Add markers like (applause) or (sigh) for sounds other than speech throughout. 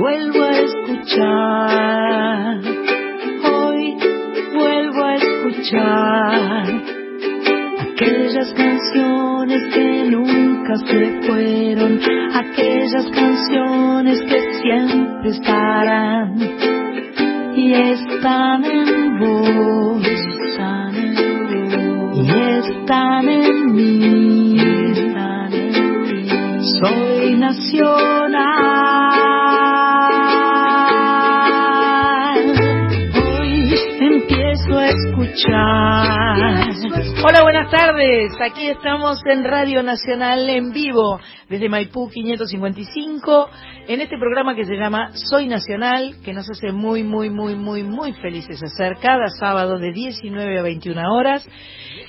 vuelvo a escuchar. Hoy vuelvo a escuchar aquellas canciones que nunca se fueron, aquellas canciones que siempre estarán y están en vos, están en vos, y están en mí. Soy nacional. Hola, buenas tardes. Aquí estamos en Radio Nacional en vivo desde Maipú 555 en este programa que se llama Soy Nacional, que nos hace muy, muy, muy, muy, muy felices hacer cada sábado de 19 a 21 horas.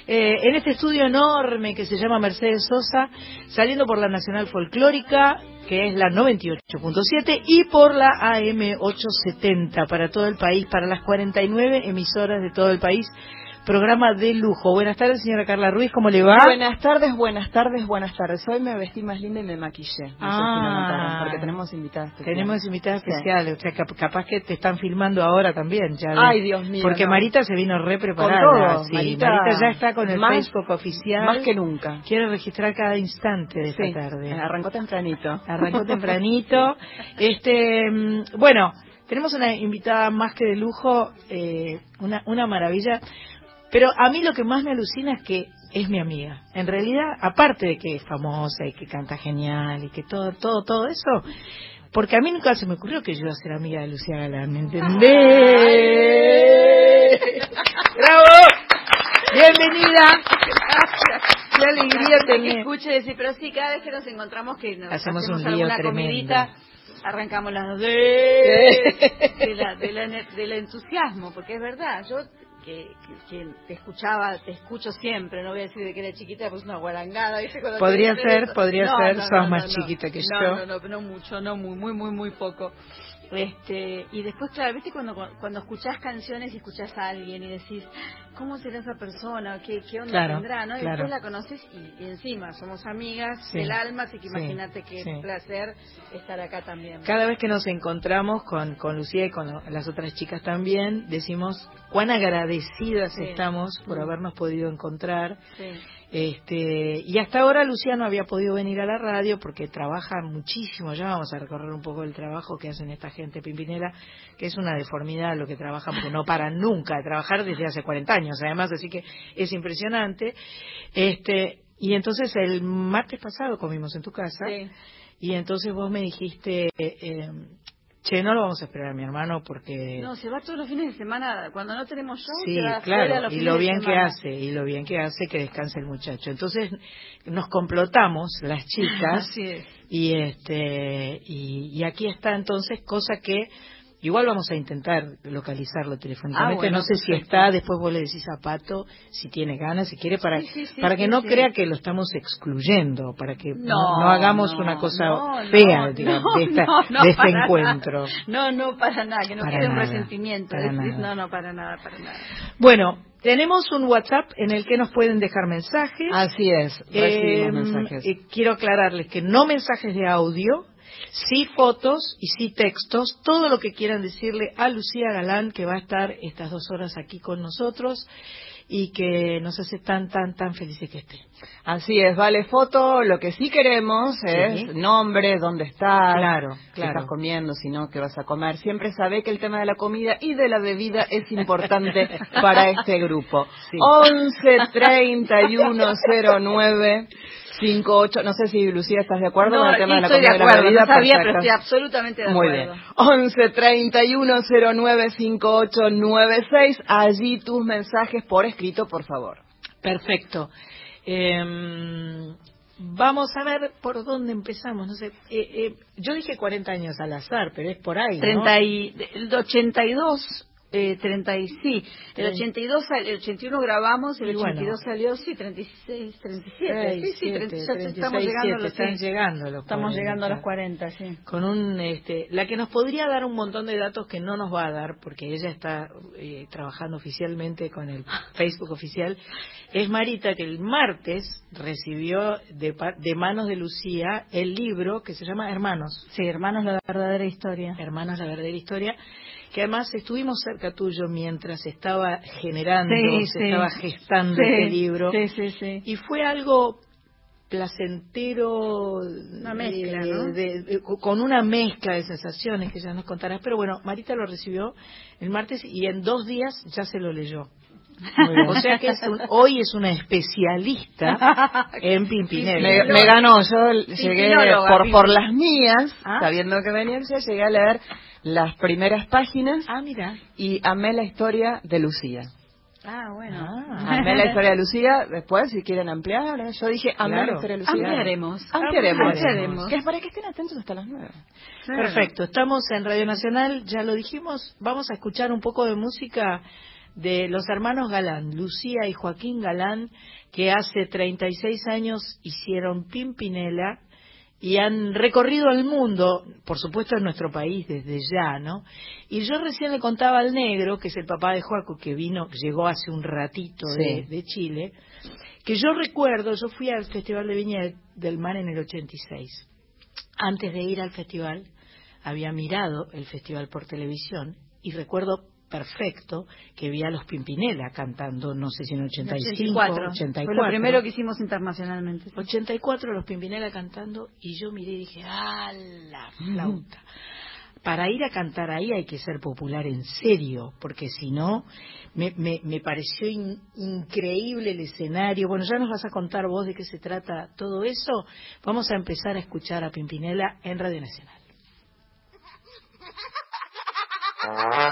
Eh, en este estudio enorme que se llama Mercedes Sosa, saliendo por la Nacional Folclórica, que es la 98.7, y por la AM 870 para todo el país, para las 49 emisoras de todo el país programa de lujo. Buenas tardes, señora Carla Ruiz, ¿cómo le va? Buenas tardes, buenas tardes, buenas tardes. Hoy me vestí más linda y me maquillé. No Ah. sé si lo notaron, porque tenemos invitadas especiales. Tenemos invitadas Sí. especiales, o sea, cap- capaz que te están filmando ahora también. Ya Ay. Dios mío, Porque no. Marita se vino re preparada. Con todo, sí, Marita, Marita, ya está con el más- Facebook oficial. Más que nunca. Quiere registrar cada instante de esta tarde. arrancó tempranito. Arrancó (laughs) tempranito. Este, mm, bueno, tenemos una invitada más que de lujo, eh, una, una maravilla. Pero a mí lo que más me alucina es que es mi amiga. En realidad, aparte de que es famosa y que canta genial y que todo, todo, todo eso, porque a mí nunca se me ocurrió que yo iba a ser amiga de Lucía Galán, ¿me entendés? ¡Bravo! ¡Bienvenida! ¡Qué alegría tener! escuche decir, pero sí, cada vez que nos encontramos que nos Hacemos hacemos, un alguna tremendo. comidita, arrancamos las dos de, de la, de la del entusiasmo, porque es verdad, yo que, que- que te escuchaba, te escucho siempre, no voy a decir de que era chiquita, pues una guarangada, Podría ser, podría No, ser, no, sos no, más no, no. chiquita que No, yo. No, no, no mucho, no muy, muy, muy, muy poco. Este, y después, claro, viste cuando, cuando escuchás canciones y escuchás a alguien y decís, ¿cómo será esa persona? ¿Qué, qué onda Claro, tendrá? ¿no? Y claro. después la conoces y, y encima somos amigas Sí, del alma, así que sí, imagínate qué sí. placer estar acá también. Cada vez que nos encontramos con, con Lucía y con lo- las otras chicas también, decimos cuán agradecidas estamos por Mm. habernos podido encontrar. Este, y hasta ahora Lucía no había podido venir a la radio porque trabaja muchísimo. Ya vamos a recorrer un poco el trabajo que hacen esta gente pimpinera, que es una deformidad lo que trabajan, porque no paran nunca de trabajar desde hace 40 años, además, así que es impresionante. Este, y entonces el martes pasado comimos en tu casa. Sí. Y entonces vos me dijiste, eh, che, no lo vamos a esperar a mi hermano porque... No, se va todos los fines de semana, cuando no tenemos show, Sí, se va claro, los y fines lo de bien que hace, y lo bien que hace que descanse el muchacho. Entonces nos complotamos las (laughs) chicas Así es. y este y, y aquí está entonces cosa que igual vamos a intentar localizarlo telefónicamente. Ah, bueno, no sé si está, después vos le decís a Pato si tiene ganas, si quiere para Sí, sí, sí, para que no crea que lo estamos excluyendo, para que no, No, no hagamos no, una cosa fea digamos, (laughs) de, esta- de este nada. encuentro. No, no, para nada, que no Para quede un resentimiento. nada. no, no, para nada, para nada. Bueno, tenemos un WhatsApp en el que nos pueden dejar mensajes. Así es, Eh, recibimos mensajes. eh, quiero aclararles que no mensajes de audio, sí fotos y sí textos, todo lo que quieran decirle a Lucía Galán, que va a estar estas dos horas aquí con nosotros y que nos hace tan, tan, tan felices que esté. Así es, vale foto. Lo que sí queremos es nombre, dónde estás, Claro, estás comiendo, si no, qué vas a comer. Siempre sabe que el tema de la comida y de la bebida es importante (laughs) para este grupo. Sí. 11 31 09 58. No sé si Lucía estás de acuerdo no, con el tema de la estoy comida de y la acuerdo, bebida. no sabía, Perfecto. pero estoy absolutamente de Muy acuerdo. bien. 11 31 09 58 96. Allí tus mensajes por escrito, por favor. Perfecto. Em, vamos a ver por dónde empezamos. No sé, eh, eh, yo dije 40 años al azar, pero es por ahí. ¿no? 30 y, el 82 Eh, 30 y sí, el 82, sal- el 81 grabamos, el Y bueno. 82 salió, sí, 36, 37, Seis, sí, sí, siete, 36, 36, estamos llegando a los están llegando a los Estamos 40. llegando a los 40, sí. con un este la que nos podría dar un montón de datos que no nos va a dar porque ella está eh, trabajando oficialmente con el (laughs) Facebook oficial es Marita que el martes recibió de, de manos de Lucía el libro que se llama Hermanos Sí, hermanos, la verdadera historia. Hermanos la verdadera historia que además estuvimos cerca tuyo mientras estaba generando Sí, se sí. estaba gestando Sí, este libro Sí, sí, sí. y fue algo placentero Una mezcla, eh, ¿no? de- de- con una mezcla de sensaciones que ya nos contarás pero bueno Marita lo recibió el martes y en dos días ya se lo leyó o sea que es un- hoy es una especialista (laughs) en Pimpinela Me, me ganó, yo llegué por, por las mías, Ah. sabiendo que venía, llegué a leer las primeras páginas ah mira y amé la historia de Lucía. Ah, bueno. Ah. Amé la (laughs) historia de Lucía, después si quieren ampliar, ¿eh? yo dije amé Claro. la historia de Lucía. Ampliaremos. Ampliaremos. Ampliaremos. Que es para que estén atentos hasta las nueve. Perfecto, estamos en Radio Nacional, ya lo dijimos, vamos a escuchar un poco de música de los hermanos Galán, Lucía y Joaquín Galán, que hace 36 años hicieron Pimpinela y han recorrido el mundo, por supuesto en nuestro país desde ya, ¿no? Y yo recién le contaba al negro, que es el papá de Joaco, que vino, llegó hace un ratito de, Sí. de Chile, que yo recuerdo, yo fui al Festival de Viña del Mar en el 86 antes de ir al festival había mirado el festival por televisión y recuerdo perfecto que vi a los Pimpinela cantando, no sé si en 85, 84. 84. Fue lo primero que hicimos internacionalmente. 84 los Pimpinela cantando y yo miré y dije, ¡ah, la flauta! Para ir a cantar ahí hay que ser popular en serio, porque si no, me, me, me pareció in- increíble el escenario. Bueno, ya nos vas a contar vos de qué se trata todo eso. Vamos a empezar a escuchar a Pimpinela en Radio Nacional. (laughs) Ya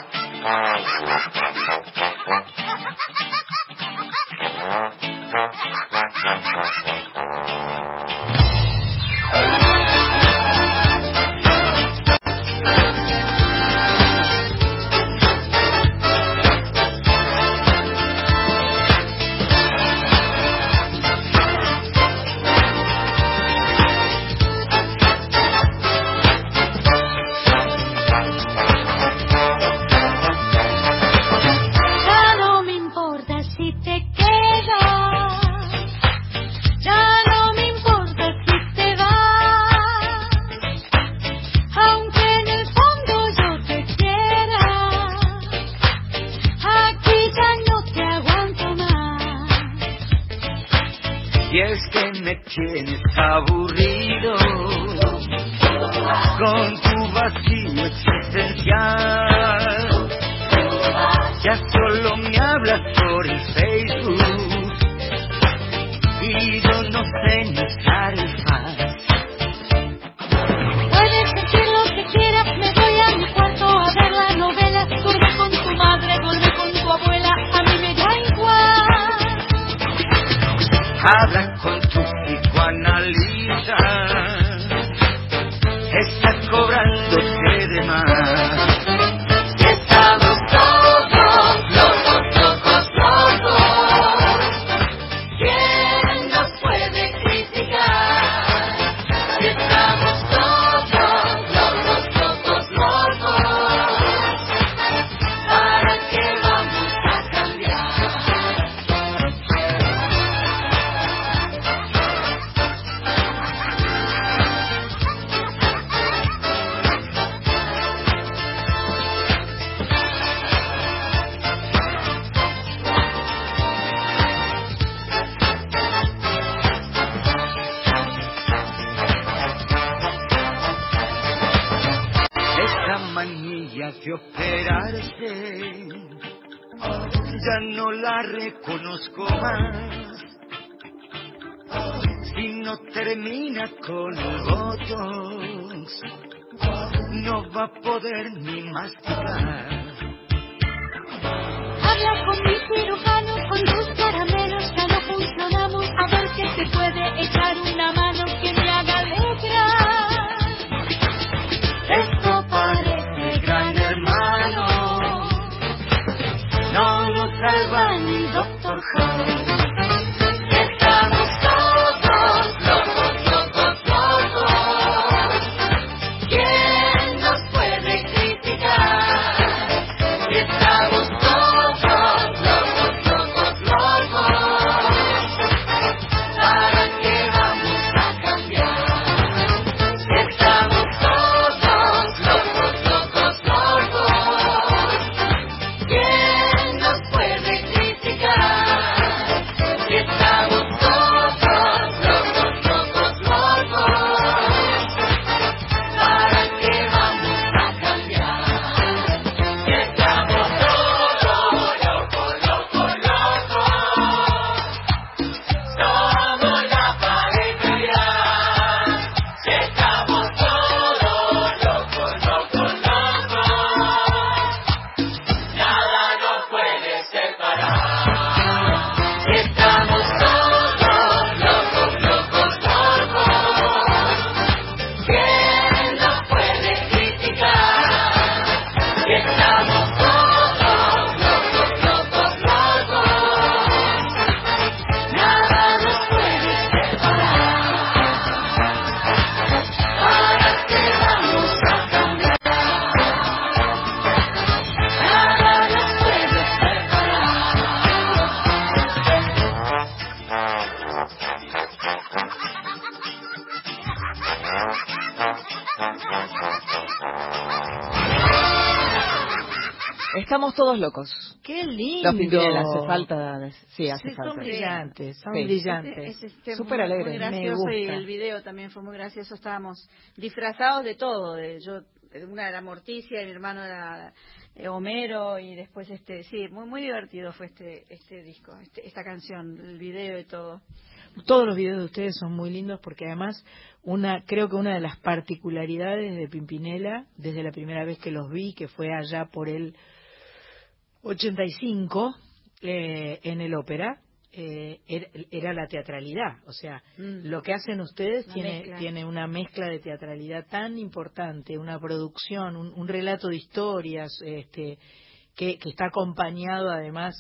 locos. ¡Qué lindo! Los Pimpinela, hace falta. Sí, hace Sí, falta. son brillantes, son Sí. brillantes. Ese Súper muy- Muy me y gusta. el video también fue muy gracioso. Estábamos disfrazados de todo. De, yo, una era Morticia, y mi hermano era eh, Homero y después este, sí, muy muy divertido fue este este disco, este- esta canción, el video y todo. Todos los videos de ustedes son muy lindos porque además una creo que una de las particularidades de Pimpinela desde la primera vez que los vi que fue allá por el 85 eh, en el ópera eh, era, era la teatralidad o sea Mm. lo que hacen ustedes Una tiene mezcla. tiene una mezcla de teatralidad tan importante una producción un, un relato de historias este que, que está acompañado además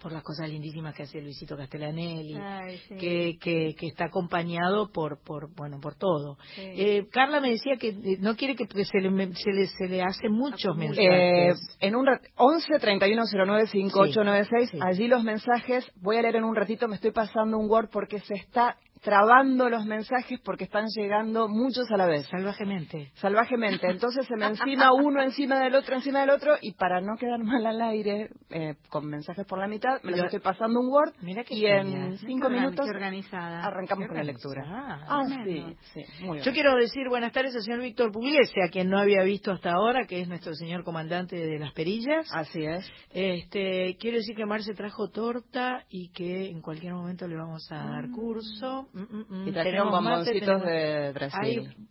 por las cosas lindísimas que hace Luisito Castellanelli Ay, sí. que, que, que está acompañado por, por bueno por todo. Sí. Eh, Carla me decía que eh, no quiere que se le, me- se le, se le hace muchos Acumula. Eh, mensajes. en un rat- 11 31 09 5896, Sí. allí los mensajes, voy a leer en un ratito, me estoy pasando un Word porque se está trabando los mensajes porque están llegando muchos a la vez. salvajemente. salvajemente. Entonces se me encima uno encima del otro, encima del otro, y para no quedar mal al aire, eh, con mensajes por la mitad, me los Lo- estoy pasando un Word Mira y genial. en cinco minutos organizada. arrancamos con la lectura. Ah, sí, sí, muy bien. Yo quiero decir buenas tardes al señor Víctor Pugliese, a quien no había visto hasta ahora, que es nuestro señor comandante de las perillas. Así es. Este, quiero decir que Marce trajo torta y que en cualquier momento le vamos a dar curso. Mm, mm, mm. Y trajeron bomboncitos de Brasil. Ay,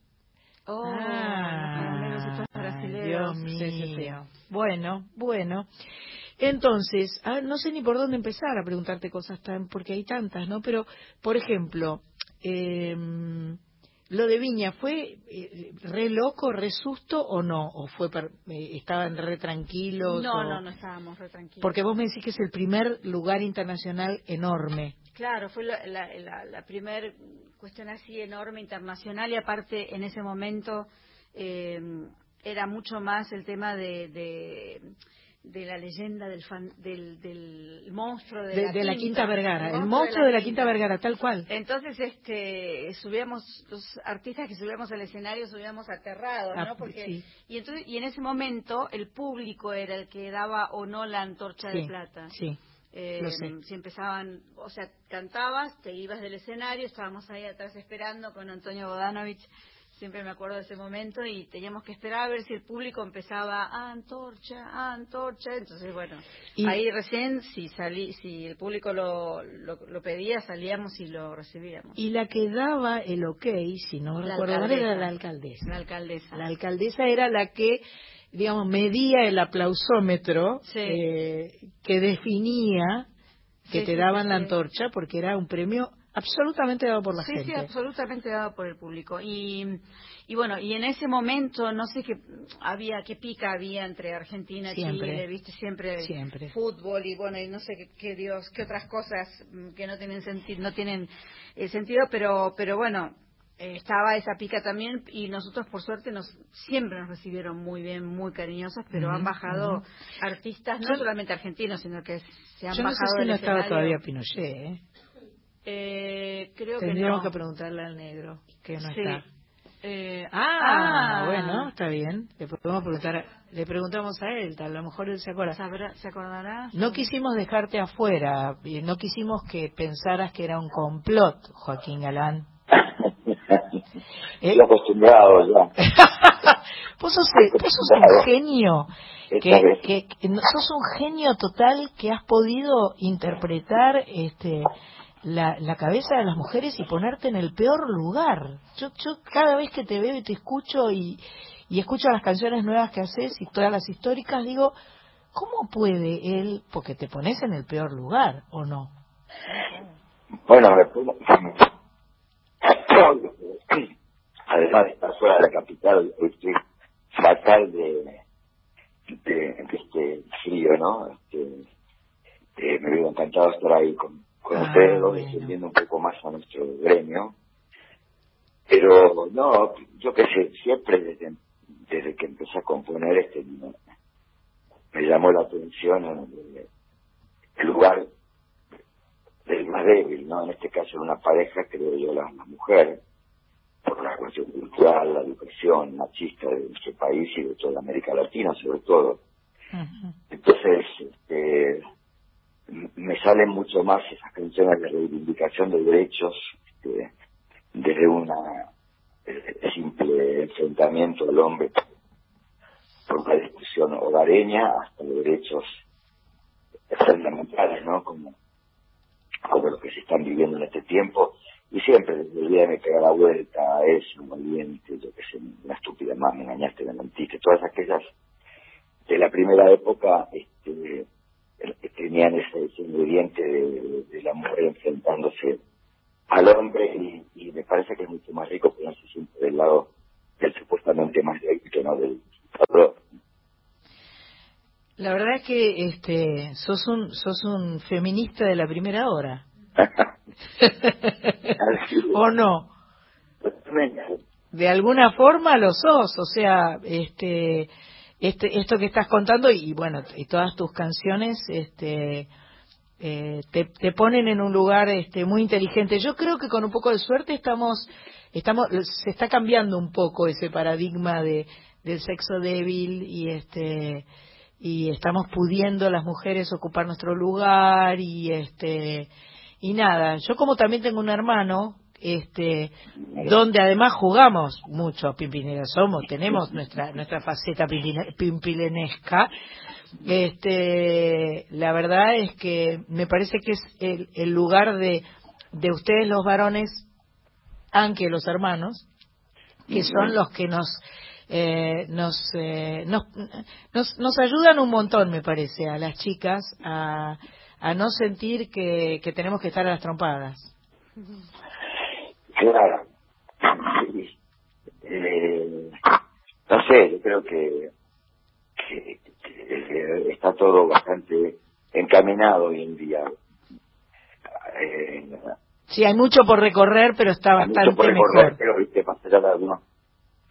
Oh, Ah, brasileños. Dios Sí, sí, sí. mío. Bueno, bueno. Entonces, ah, no sé ni por dónde empezar a preguntarte cosas tan, porque hay tantas, ¿no? Pero, por ejemplo, eh, lo de Viña, ¿fue eh, re loco, re susto o no? ¿O fue per- eh, estaban re tranquilos? No, o- no, no estábamos re tranquilos. Porque vos me decís que es el primer lugar internacional enorme. Claro, fue la, la, la, la primer cuestión así enorme internacional y aparte en ese momento eh, era mucho más el tema de, de, de la leyenda del, fan- del, del monstruo de, De, de la Quinta Vergara. El monstruo de la Quinta Vergara, tal cual. Entonces, este, subíamos, los artistas que subíamos al escenario subíamos aterrados, Ah, ¿no? Porque, sí. y entonces, y en ese momento el público era el que daba o no la antorcha de plata. sí. Eh, sé. si empezaban, o sea, cantabas, te ibas del escenario, estábamos ahí atrás esperando con Antonio Bodanovich, siempre me acuerdo de ese momento, y teníamos que esperar a ver si el público empezaba, ah, antorcha, ah, antorcha, entonces bueno, Y- ahí recién si salí, si el público lo, lo, lo pedía, salíamos y lo recibíamos. Y la que daba el ok, si no La recuerdo mal, era la alcaldesa. La alcaldesa. La alcaldesa era la que, digamos, medía el aplausómetro Sí. eh, que definía que Sí, te sí, daban sí, la sí. antorcha porque era un premio absolutamente dado por la sí, gente. sí, absolutamente dado por el público. Y, y bueno, y en ese momento, no sé qué había, qué pica había entre Argentina y. Chile, viste, siempre, Siempre. fútbol y bueno, y no sé qué, qué Dios, qué otras cosas mm, que no tienen sentido, no tienen eh, sentido, pero, pero bueno, eh, estaba esa pica también y nosotros por suerte nos siempre nos recibieron muy bien, muy cariñosos, pero han bajado artistas, no Yo- solamente argentinos, sino que se han Yo no sé bajado si no estaba todavía Pinochet, ¿eh? Eh, creo que Tendríamos no. que preguntarle al negro, que no Sí. está. Eh, Ah, bueno, está bien. Le podemos preguntar, a- le preguntamos a él, a lo mejor él se acuerda. ¿Sabrá- ¿Se acordará? No quisimos dejarte afuera, no quisimos que pensaras que era un complot, Joaquín Galán. (coughs) ¿Eh? Estoy acostumbrado ya. (laughs) vos, sos, vos sos un genio, que, sos un genio total que has podido interpretar este la, la cabeza de las mujeres y ponerte en el peor lugar. Yo, yo cada vez que te veo y te escucho y, y escucho las canciones nuevas que haces y todas las históricas, digo, ¿cómo puede él, porque te pones en el peor lugar, o no? Bueno, me pongo- (clears throat) además de estar fuera de la capital, estoy fatal de, de, de este frío, ¿no? Este, eh, me hubiera encantado estar ahí con, con Ah, ustedes, bueno. defendiendo un poco más a nuestro gremio. Pero no, yo qué sé, siempre desde, desde que empecé a componer este me, me llamó la atención el, el lugar del más débil, ¿no? En este caso, en una pareja, creo yo, la, la mujer, por la cuestión cultural, la educación machista de nuestro país y de toda América Latina, sobre todo. Entonces, este, me salen mucho más esas canciones de reivindicación de derechos este, desde una eh, simple enfrentamiento al hombre por una discusión hogareña hasta derechos fundamentales, ¿no? Como, como lo que se están viviendo en este tiempo. Y siempre, desde el día me pega la vuelta, es un valiente, yo que sé, una estúpida más, me engañaste, me mentiste, todas aquellas de la primera época este, eh, tenían ese, ese ingrediente de, la mujer enfrentándose al hombre y, me parece que es mucho más rico ponerse siempre del lado del supuestamente más débil que no del otro. La verdad que este, sos un sos un feminista de la primera hora. (laughs) ¿O no? De alguna forma lo sos, o sea, este, este, esto que estás contando y bueno, y todas tus canciones, este, eh, te, te ponen en un lugar este, muy inteligente. Yo creo que con un poco de suerte estamos, estamos, se está cambiando un poco ese paradigma de, del sexo débil y este, y estamos pudiendo las mujeres ocupar nuestro lugar y este, y nada. Yo como también tengo un hermano, este, donde además jugamos mucho pimpinera somos, tenemos nuestra nuestra faceta pimpilenesca. Este, la verdad es que me parece que es el, el lugar de, de ustedes los varones, aunque los hermanos, que son los que nos eh, nos, eh, nos, nos nos ayudan un montón, me parece, a las chicas a, a no sentir que, que tenemos que estar a las trompadas. Claro. Eh, no sé, yo creo que, que- que está todo bastante encaminado hoy en día. Eh, Sí, hay mucho por recorrer, pero está hay mucho bastante por recorrer, mejor. pero viste, más allá de algunas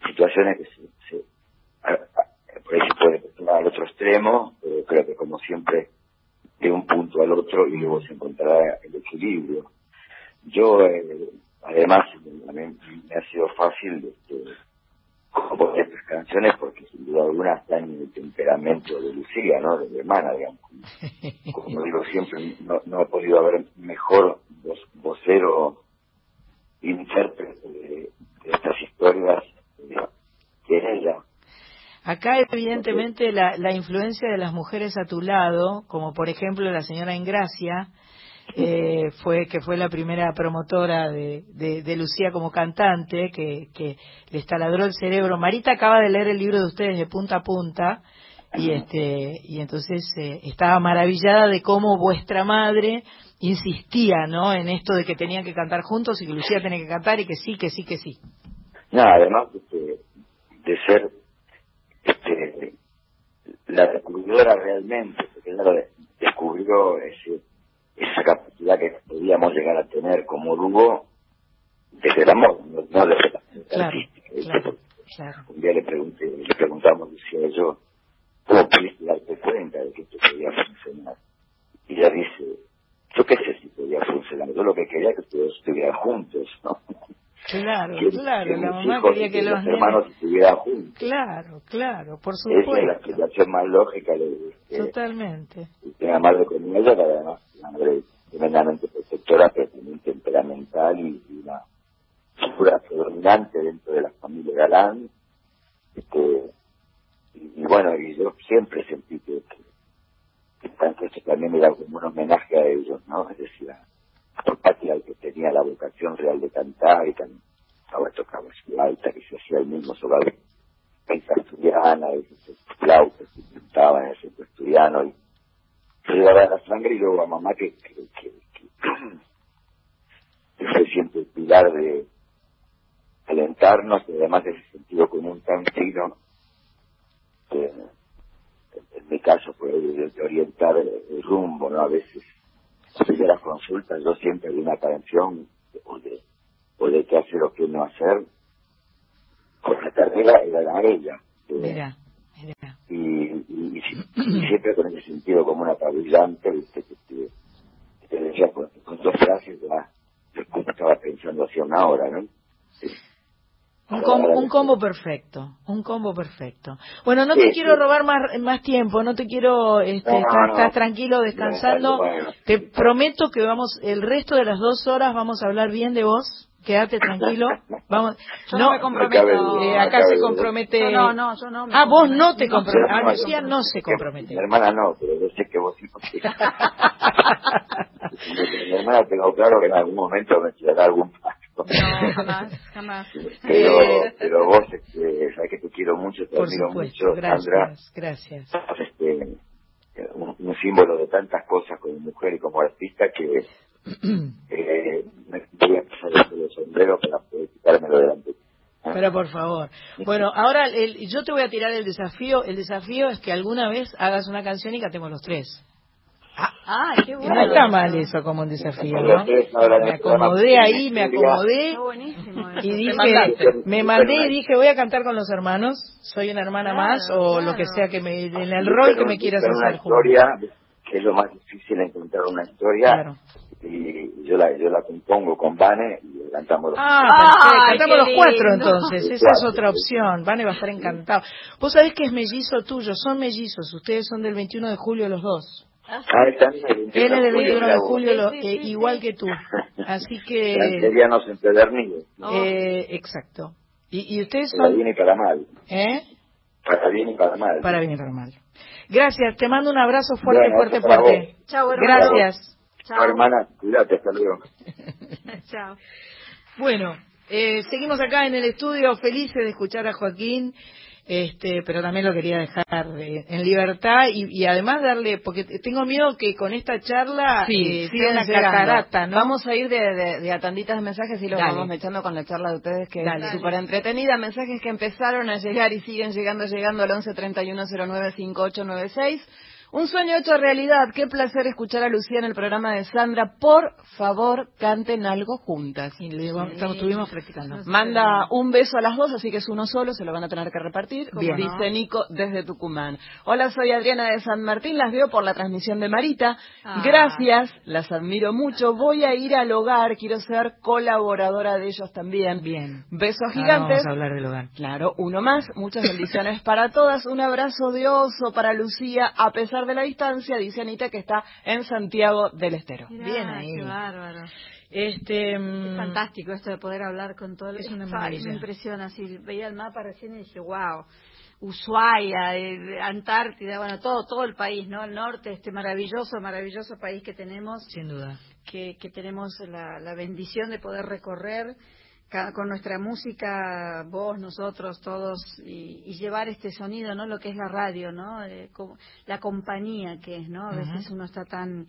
situaciones que se, se- a- a- por ahí se puede al otro extremo, pero creo que como siempre de un punto al otro y luego se encontrará el equilibrio. Yo, eh, además, a mí me ha sido fácil este, componer estas canciones porque sin duda alguna están en el temperamento de Lucía, ¿no? De mi hermana, digamos. (laughs) Como digo siempre, no, no ha podido haber mejor vocero, intérprete de, de estas historias eh, que ella. Acá, evidentemente, la, la influencia de las mujeres a tu lado, como por ejemplo la señora Ingracia, eh, fue que fue la primera promotora de, de, Lucía como cantante, que, que les taladró el cerebro. Marita acaba de leer el libro de ustedes de punta a punta y este y entonces eh, estaba maravillada de cómo vuestra madre insistía, ¿no? En esto de que tenían que cantar juntos y que Lucía tenía que cantar y que sí, que sí, que sí. No, además este, de ser este, la descubridora realmente, porque ella descubrió ese, esa capacidad que podíamos llegar a tener como dúo desde el amor, no, no desde la Claro, artística. Un día le pregunté, le preguntamos, decía yo, ¿cómo pudiste darte cuenta de que esto podía funcionar? Y ella dice, yo qué sé si podía funcionar, yo lo que quería es que ustedes estuvieran juntos, ¿no? Claro, Que- claro, que la mamá hijos quería que los hermanos estuvieran juntos. Claro, claro, por Esa es la supuesto. explicación más lógica de que Totalmente. una madre como ella, que además es una madre tremendamente protectora, pero también temperamental y, y una figura predominante dentro de la familia Galán. Este, y, y bueno, y yo siempre sentí que, que, que tanto esto también era como un homenaje a ellos, ¿no? Es decir, a, Patti, al que tenía la vocación real de cantar y ahora tocaba su alta, que se hacía el mismo sobre la asturiana, y que flautas que pintaban en el centro asturiano y llevaba la sangre y luego a mamá que, que, que, que, que fue siempre el pilar de alentarnos y además de ese sentido común tan fino que en mi caso fue de, de orientar el rumbo, ¿no? A veces las consultas yo siempre de una canción o de, o de qué hacer o qué no hacer con la carrera era a ella. Mira, mira. y, y, y si- y siempre con ese sentido como una brillante, viste, que te, que te decía con, con dos frases, ya, yo estaba pensando hacía una hora, ¿no? Un combo, un combo perfecto, un combo perfecto. Bueno, no te Sí, quiero sí. robar más, más tiempo, no te quiero, este, No, estás, no. estás tranquilo descansando. Bueno. Te prometo que vamos, el resto de las dos horas vamos a hablar bien de vos. Quédate tranquilo. (laughs) Vamos. Yo no me comprometo. eh, no acá se compromete. No, no, yo no. me Ah, vos no te comprometes. Ah, No, Lucía no se Mi compromete. hermana no, pero yo sé que vos sí. (laughs) Mi hermana tengo claro que en algún momento me tirará algún paso. No, jamás, jamás. Pero, (laughs) pero vos, este, sabes que te quiero mucho, te Por admiro supuesto. mucho, Sandra. Gracias, gracias. Sos, este, un, un símbolo de tantas cosas como mujer y como artista que eh, me voy a pasar el sombrero para poder quitármelo delante. Pero por favor. Bueno, ahora el- yo te voy a tirar el desafío. El desafío es que alguna vez hagas una canción y cantemos los tres. Ah, qué bueno. No está mal eso como un desafío, ¿no? Me acomodé ahí, me acomodé y dije, me mandé y dije, voy a cantar con los hermanos, soy una hermana más o lo que sea que me, en el rol que me quieras hacer que es lo más difícil encontrar una historia, Claro. y yo la, yo la compongo con Vane y cantamos los Ah, perfecto. Cantamos los cuatro entonces, Sí, esa es otra sí. opción. Vane va a estar encantado. Vos sabés que es mellizo tuyo, son mellizos, ustedes son del 21 de julio los dos. 21 Él es del de julio, 21 de julio, lo- eh, igual que tú. (laughs) Así que, serianos empedernidos, eh, exacto. Y, y ustedes para son, bien y para mal, ¿eh? para bien y para mal. Para bien y para mal. Gracias, te mando un abrazo fuerte, Bueno, fuerte, para fuerte. vos. Chao, hermano. Gracias. Chao, hermana, cuídate, hasta luego. (laughs) Chao. Bueno, eh, seguimos acá en el estudio, felices de escuchar a Joaquín, este, pero también lo quería dejar eh, en libertad y, y además darle, porque tengo miedo que con esta charla eh, sea una catarata, ¿no? Vamos a ir de, de, de a tanditas de mensajes y los Dale. vamos echando con la charla de ustedes que Dale. es súper entretenida. Mensajes que empezaron a llegar y siguen llegando, llegando al 11 31 09 5896. Un sueño hecho realidad. Qué placer escuchar a Lucía en el programa de Sandra. Por favor, canten algo juntas. Y le digo, estamos- estuvimos practicando. Manda un beso a las dos, así que es uno solo, se lo van a tener que repartir. Bien. Dice Nico desde Tucumán. Hola, soy Adriana de San Martín, las veo por la transmisión de Marita. Ah. Gracias, las admiro mucho. Voy a ir al hogar, quiero ser colaboradora de ellos también. Bien. Besos Ahora gigantes. vamos a hablar del hogar. Claro, uno más. Muchas bendiciones para todas. Un abrazo de oso para Lucía, a pesar de la distancia, dice Anita, que está en Santiago del Estero. Mirá, Bien ahí. Qué bárbaro. Este, Es mm, fantástico esto de poder hablar con todo el Es una maravilla. Me impresiona. Así, veía el mapa recién y dije, wow. Ushuaia, eh, Antártida, bueno, todo, todo el país, ¿no? El norte, este maravilloso, maravilloso país que tenemos, Sin duda. que, que tenemos la, la bendición de poder recorrer con nuestra música, vos, nosotros, todos, y, y llevar este sonido, ¿no? Lo que es la radio, ¿no? Eh, como- la compañía que es, ¿no? A veces uno está tan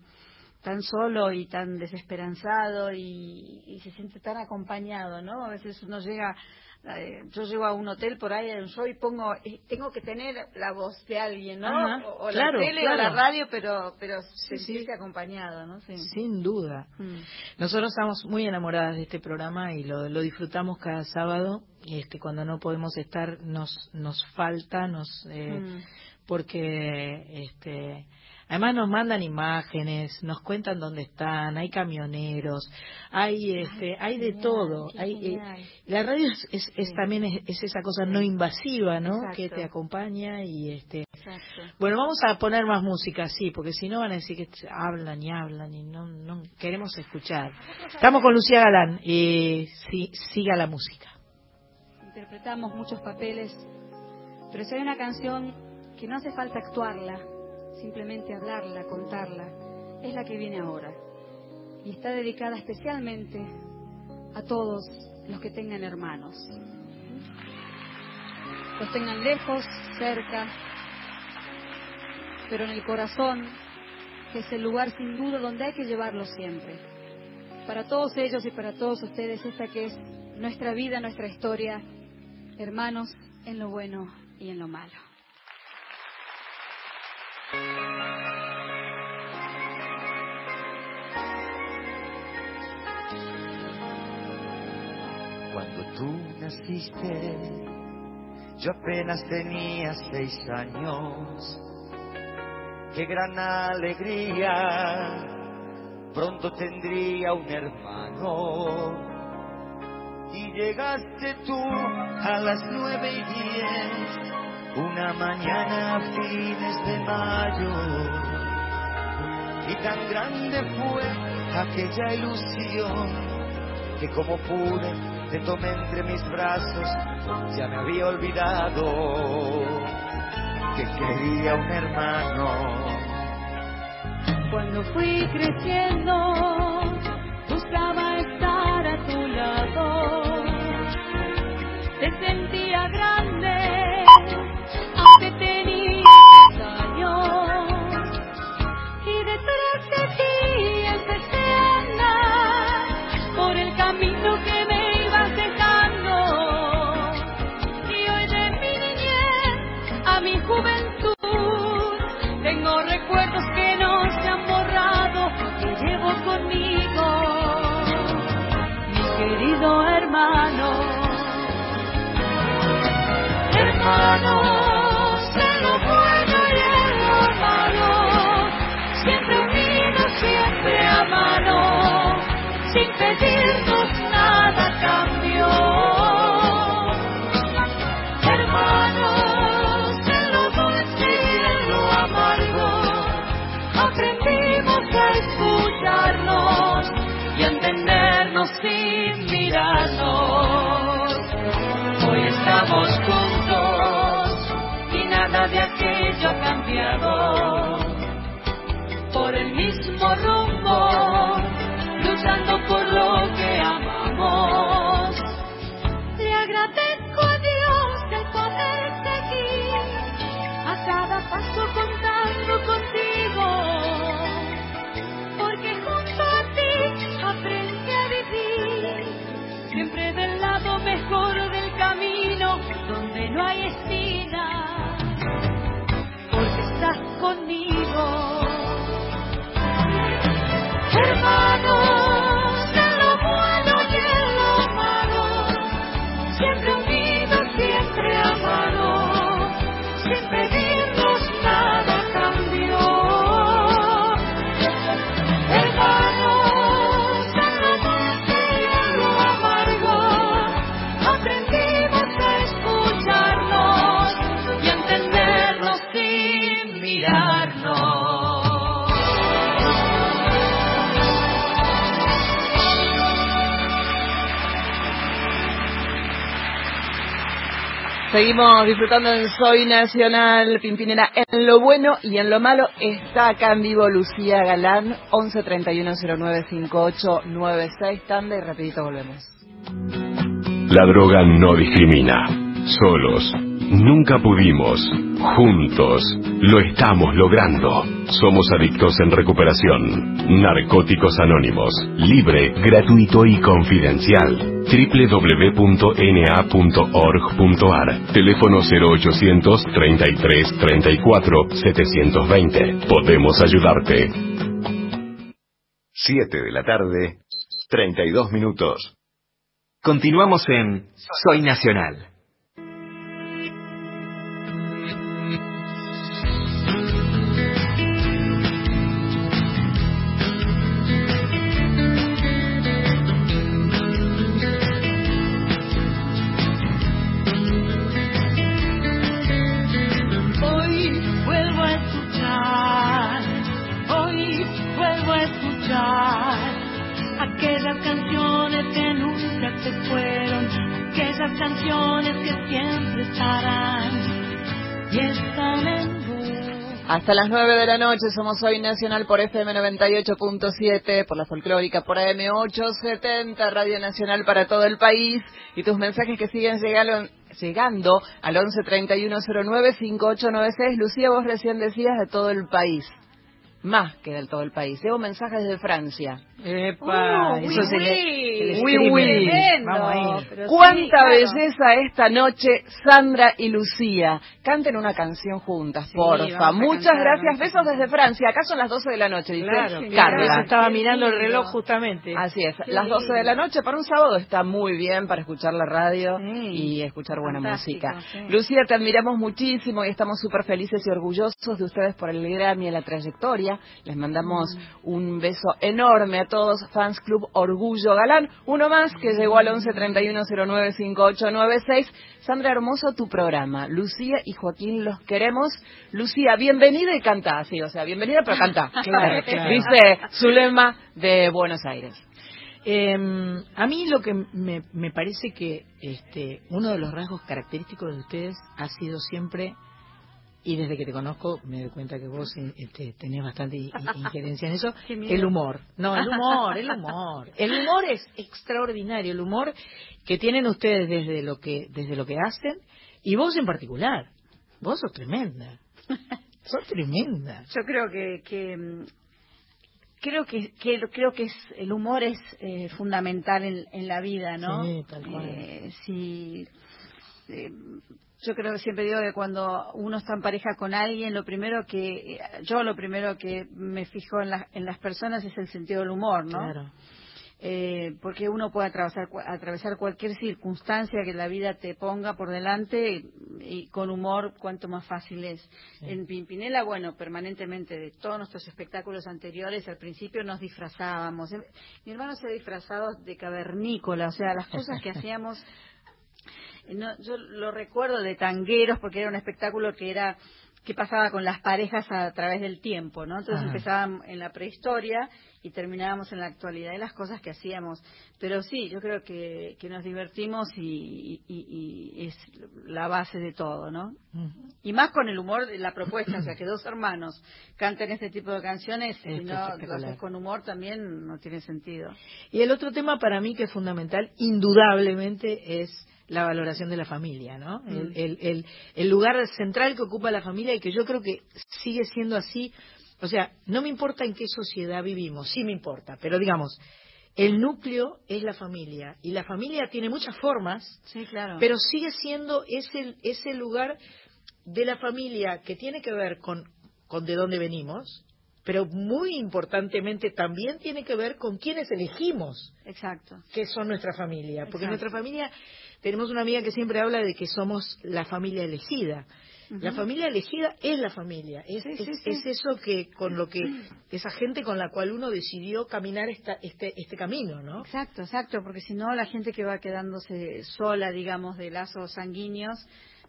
tan solo y tan desesperanzado y, y se siente tan acompañado, ¿no? A veces uno llega, eh, yo llego a un hotel por ahí en show y pongo, eh, tengo que tener la voz de alguien, ¿no? Ajá, o, o claro, la tele claro. o la radio, pero pero Sí, sentirse sí. acompañado, ¿no? Sí. Sin duda. Mm. Nosotros estamos muy enamoradas de este programa y lo, lo disfrutamos cada sábado. Y este, cuando no podemos estar, nos, nos falta, nos, eh, Mm. porque este, además nos mandan imágenes, nos cuentan dónde están, hay camioneros, hay, este, hay de genial, todo. Hay, eh, la radio es, es, es Sí. también es, es esa cosa no invasiva, ¿no? Exacto. Que te acompaña y este. Exacto. Bueno, vamos a poner más música, sí, porque si no van a decir que hablan y hablan y no, no queremos escuchar. Estamos con Lucía Galán, y sí, siga la música. Interpretamos muchos papeles, pero si hay una canción que no hace falta actuarla, simplemente hablarla, contarla, es la que viene ahora. Y está dedicada especialmente a todos los que tengan hermanos. Los tengan lejos, cerca, pero en el corazón, que es el lugar sin duda donde hay que llevarlos siempre. Para todos ellos y para todos ustedes, esta que es nuestra vida, nuestra historia, hermanos en lo bueno y en lo malo. Naciste, yo apenas tenía seis años. Qué gran alegría, pronto tendría un hermano. Y llegaste tú a las nueve y diez, una mañana a fines de mayo. Y tan grande fue aquella ilusión que como pude te tomé entre mis brazos, ya me había olvidado que quería un hermano. Cuando fui creciendo, buscaba Hermanos, Seguimos disfrutando en Soy Nacional, Pimpinera. En lo bueno y en lo malo está acá en vivo Lucía Galán, 11 31 09 58 96. Tanda y rapidito volvemos. La droga no discrimina. Solos. Nunca pudimos. Juntos. Lo estamos logrando. Somos adictos en recuperación. Narcóticos Anónimos. Libre, gratuito y confidencial. www.na.org.ar Teléfono 0800 33 34 720. Podemos ayudarte. 7 de la tarde, 32 minutos. Continuamos en Soy Nacional. Hasta las 9 de la noche somos Hoy Nacional por FM 98.7, por la folclórica, por AM 870, Radio Nacional para todo el país y tus mensajes que siguen llegando, llegando al 11 31 09 5896. Lucía, vos recién decías de todo el país. Más que del todo el país. Llevo mensajes de Francia. Epa, Uh, eso oui, se le, Oui, oui. Vamos ahí. sí, Cuánta claro. belleza esta noche, Sandra y Lucía. Canten una canción juntas, Sí, porfa. Muchas gracias. Besos desde Francia. Acá son las 12 de la noche, dice Claro, Carla. estaba mirando el reloj justamente. Así es, las 12 de la noche para un sábado está muy bien para escuchar la radio Sí. y escuchar buena Fantástico, música. sí. Lucía, te admiramos muchísimo y estamos súper felices y orgullosos de ustedes por el Grammy y la trayectoria. Les mandamos un beso enorme a todos, Fans Club Orgullo Galán. Uno más que llegó al 11 31 31095896. Sandra Hermoso, tu programa. Lucía y Joaquín los queremos. Lucía, bienvenida y canta. Sí, o sea, bienvenida pero canta. (laughs) Claro, claro. Dice Zulema de Buenos Aires. Eh, a mí lo que me, me parece que este, uno de los rasgos característicos de ustedes ha sido siempre, y desde que te conozco me doy cuenta que vos eh, este, tenés bastante (laughs) injerencia en eso, (laughs) el humor. No, el humor, el humor. (laughs) El humor es extraordinario, el humor que tienen ustedes desde lo que, desde lo que hacen, y vos en particular. Vos sos tremenda. Sos tremenda. Yo creo que, que mm, creo que, que creo que es el humor es eh, fundamental en, en la vida, ¿no? Sí, tal cual. Eh, si eh, yo creo que siempre digo que cuando uno está en pareja con alguien, lo primero que yo lo primero que me fijo en, la- en las personas es el sentido del humor, ¿no? Claro. Eh, porque uno puede atravesar, atravesar cualquier circunstancia que la vida te ponga por delante y, y con humor cuanto más fácil es. En Pimpinela, bueno, permanentemente de todos nuestros espectáculos anteriores, al principio nos disfrazábamos. Mi hermano se ha disfrazado de cavernícola, o sea, las cosas que (laughs) hacíamos no, yo lo recuerdo de tangueros porque era un espectáculo que era que pasaba con las parejas a través del tiempo, ¿no? Entonces empezábamos en la prehistoria y terminábamos en la actualidad de las cosas que hacíamos. Pero sí, yo creo que, que nos divertimos y, y- y es la base de todo, ¿no? Y más con el humor de la propuesta, o sea, que dos hermanos canten este tipo de canciones, si Es no lo haces con humor también no tiene sentido. Y el otro tema para mí que es fundamental, indudablemente, es la valoración de la familia, ¿no? El, el- el- el lugar central que ocupa la familia y que yo creo que sigue siendo así. O sea, no me importa en qué sociedad vivimos, sí me importa, pero digamos, el núcleo es la familia y la familia tiene muchas formas, Sí, claro. pero sigue siendo ese, ese lugar de la familia que tiene que ver con, con de dónde venimos, pero muy importantemente también tiene que ver con quiénes elegimos Exacto. que son nuestra familia. Porque Exacto. nuestra familia, tenemos una amiga que siempre habla de que somos la familia elegida. La familia elegida es la familia, es, Sí, es- sí, sí. es eso que con lo (clears throat) que esa gente con la cual uno decidió caminar esta, este este camino, ¿no? Exacto, exacto, porque si no la gente que va quedándose sola, digamos, de lazos sanguíneos,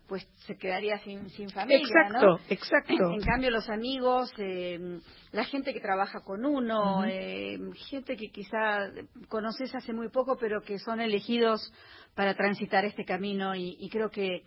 pues se quedaría sin, sin familia, exacto, ¿no? exacto. En cambio, los amigos, eh, la gente que trabaja con uno, eh, gente que quizá conoces hace muy poco, pero que son elegidos para transitar este camino y, y creo que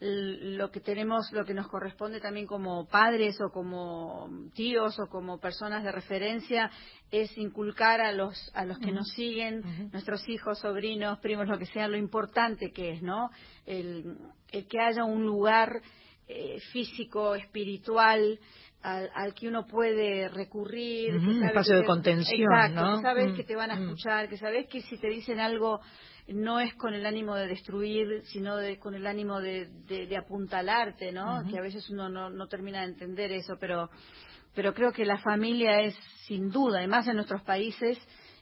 lo que tenemos, lo que nos corresponde también como padres o como tíos o como personas de referencia es inculcar a los a los que nos siguen, nuestros hijos, sobrinos, primos, lo que sea, lo importante que es, ¿no? El, el que haya un lugar eh, físico, espiritual, al, al que uno puede recurrir. Un espacio de te- contención, Exacto, ¿no? que sabes Mm, que te van a mm. escuchar, que sabes que si te dicen algo no es con el ánimo de destruir, sino de, con el ánimo de, de- de apuntalarte, ¿no? Que a veces uno no, no termina de entender eso, pero, pero creo que la familia es sin duda, además en nuestros países,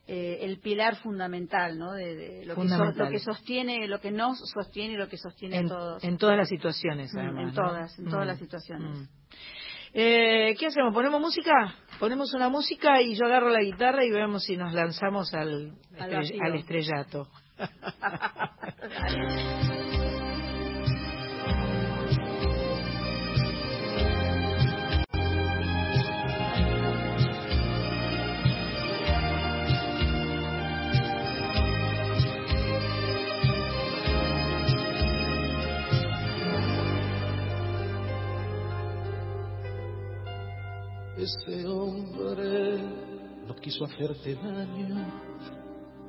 eh, el pilar fundamental, ¿no? De, de lo, que so- Fundamental. lo que sostiene, lo que nos sostiene y lo que sostiene En, a todos. en todas las situaciones, Mm, además. en ¿no? todas, en todas Mm, las situaciones. mm. Eh, ¿Qué hacemos? ¿Ponemos música? Ponemos una música y yo agarro la guitarra y vemos si nos lanzamos al estrellato. Ese hombre no quiso hacerte daño,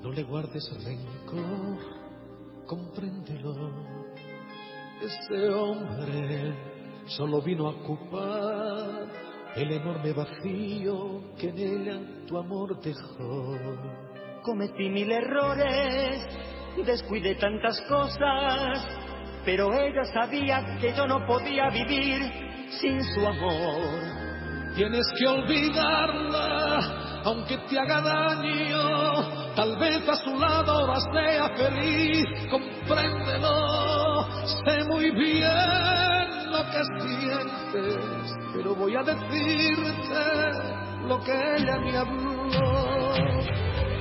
no le guardes rencor, compréndelo. Ese hombre solo vino a ocupar el enorme vacío que en ella tu amor dejó. Cometí mil errores, descuidé tantas cosas, pero ella sabía que yo no podía vivir sin su amor. Tienes que olvidarla, aunque te haga daño. Tal vez a su lado ahora sea feliz, compréndelo, sé muy bien lo que sientes, pero voy a decirte lo que ella me habló.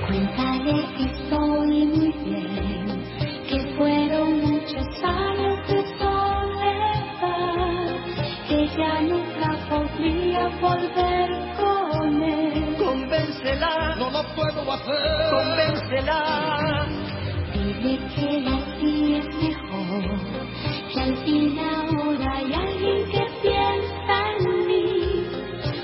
Cuéntale que estoy muy bien, que fueron muchos años de soledad, que ya nunca podría volver. hacer. Convéncela. Dile que la ti es mejor, que al fin ahora hay alguien que piensa en mí,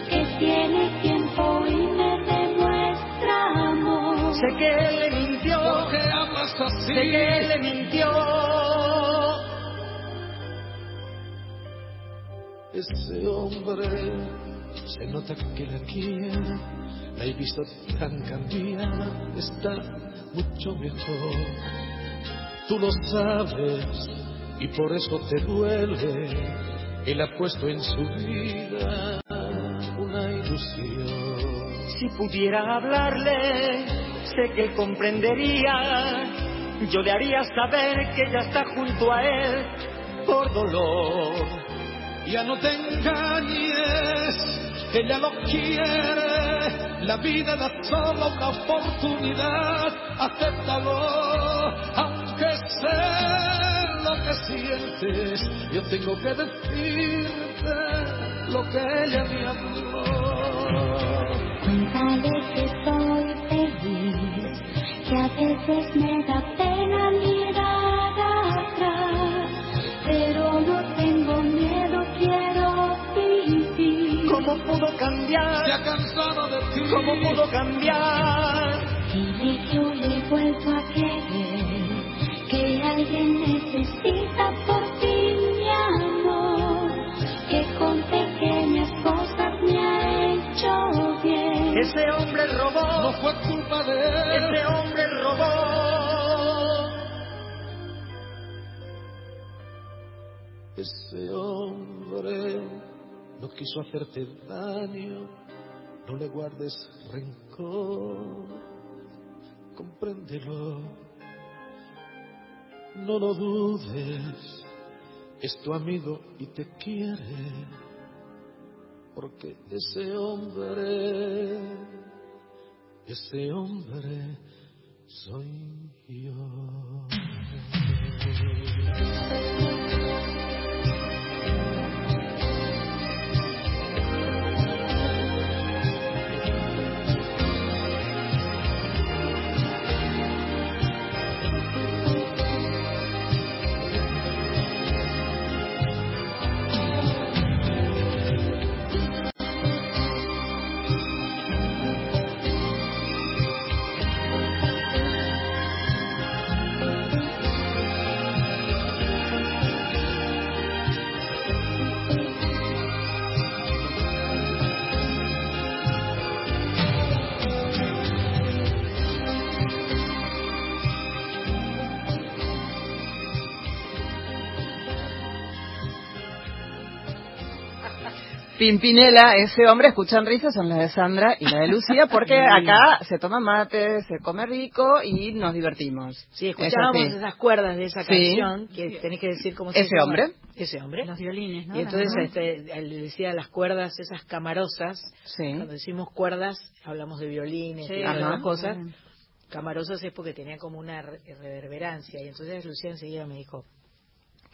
que tiene tiempo y me demuestra amor. Sé que él le mintió, amas así? Sé que él le mintió. Ese hombre se nota que la quiere la he visto tan cambiada, está mucho mejor. Tú lo sabes y por eso te duele. Él ha puesto en su vida una ilusión. Si pudiera hablarle, sé que él comprendería. Yo le haría saber que ella está junto a él por dolor. Ya no te engañes, ella lo quiere. La vida da solo una oportunidad, acéptalo, aunque sé lo que sientes. Yo tengo que decirte lo que ella me habló. Cuéntale que soy feliz, que a veces me da pena mirar ¿Cómo pudo cambiar? Se ha cansado de ti. ¿Cómo pudo cambiar? Dile que yo le he vuelto a querer, que alguien necesita por ti mi amor, que con pequeñas cosas me ha hecho bien. Ese hombre robó. No fue culpa de él. Ese hombre robó. Ese hombre no quiso hacerte daño, no le guardes rencor, compréndelo, no lo dudes, es tu amigo y te quiere, porque ese hombre, ese hombre soy yo. Pimpinela, ese hombre, escuchan risas, son las de Sandra y la de Lucía, porque (laughs) acá se toma mate, se come rico y nos divertimos. Sí, escuchábamos esas cuerdas de esa Sí. canción, que tenés que decir cómo se ¿Ese llama. hombre? Ese hombre. Los violines, ¿no? Y entonces este, él decía las cuerdas, esas camarosas. Sí. Cuando decimos cuerdas, hablamos de violines Sí, y esas cosas. Camarosas es porque tenía como una re- reverberancia. Y entonces Lucía enseguida me dijo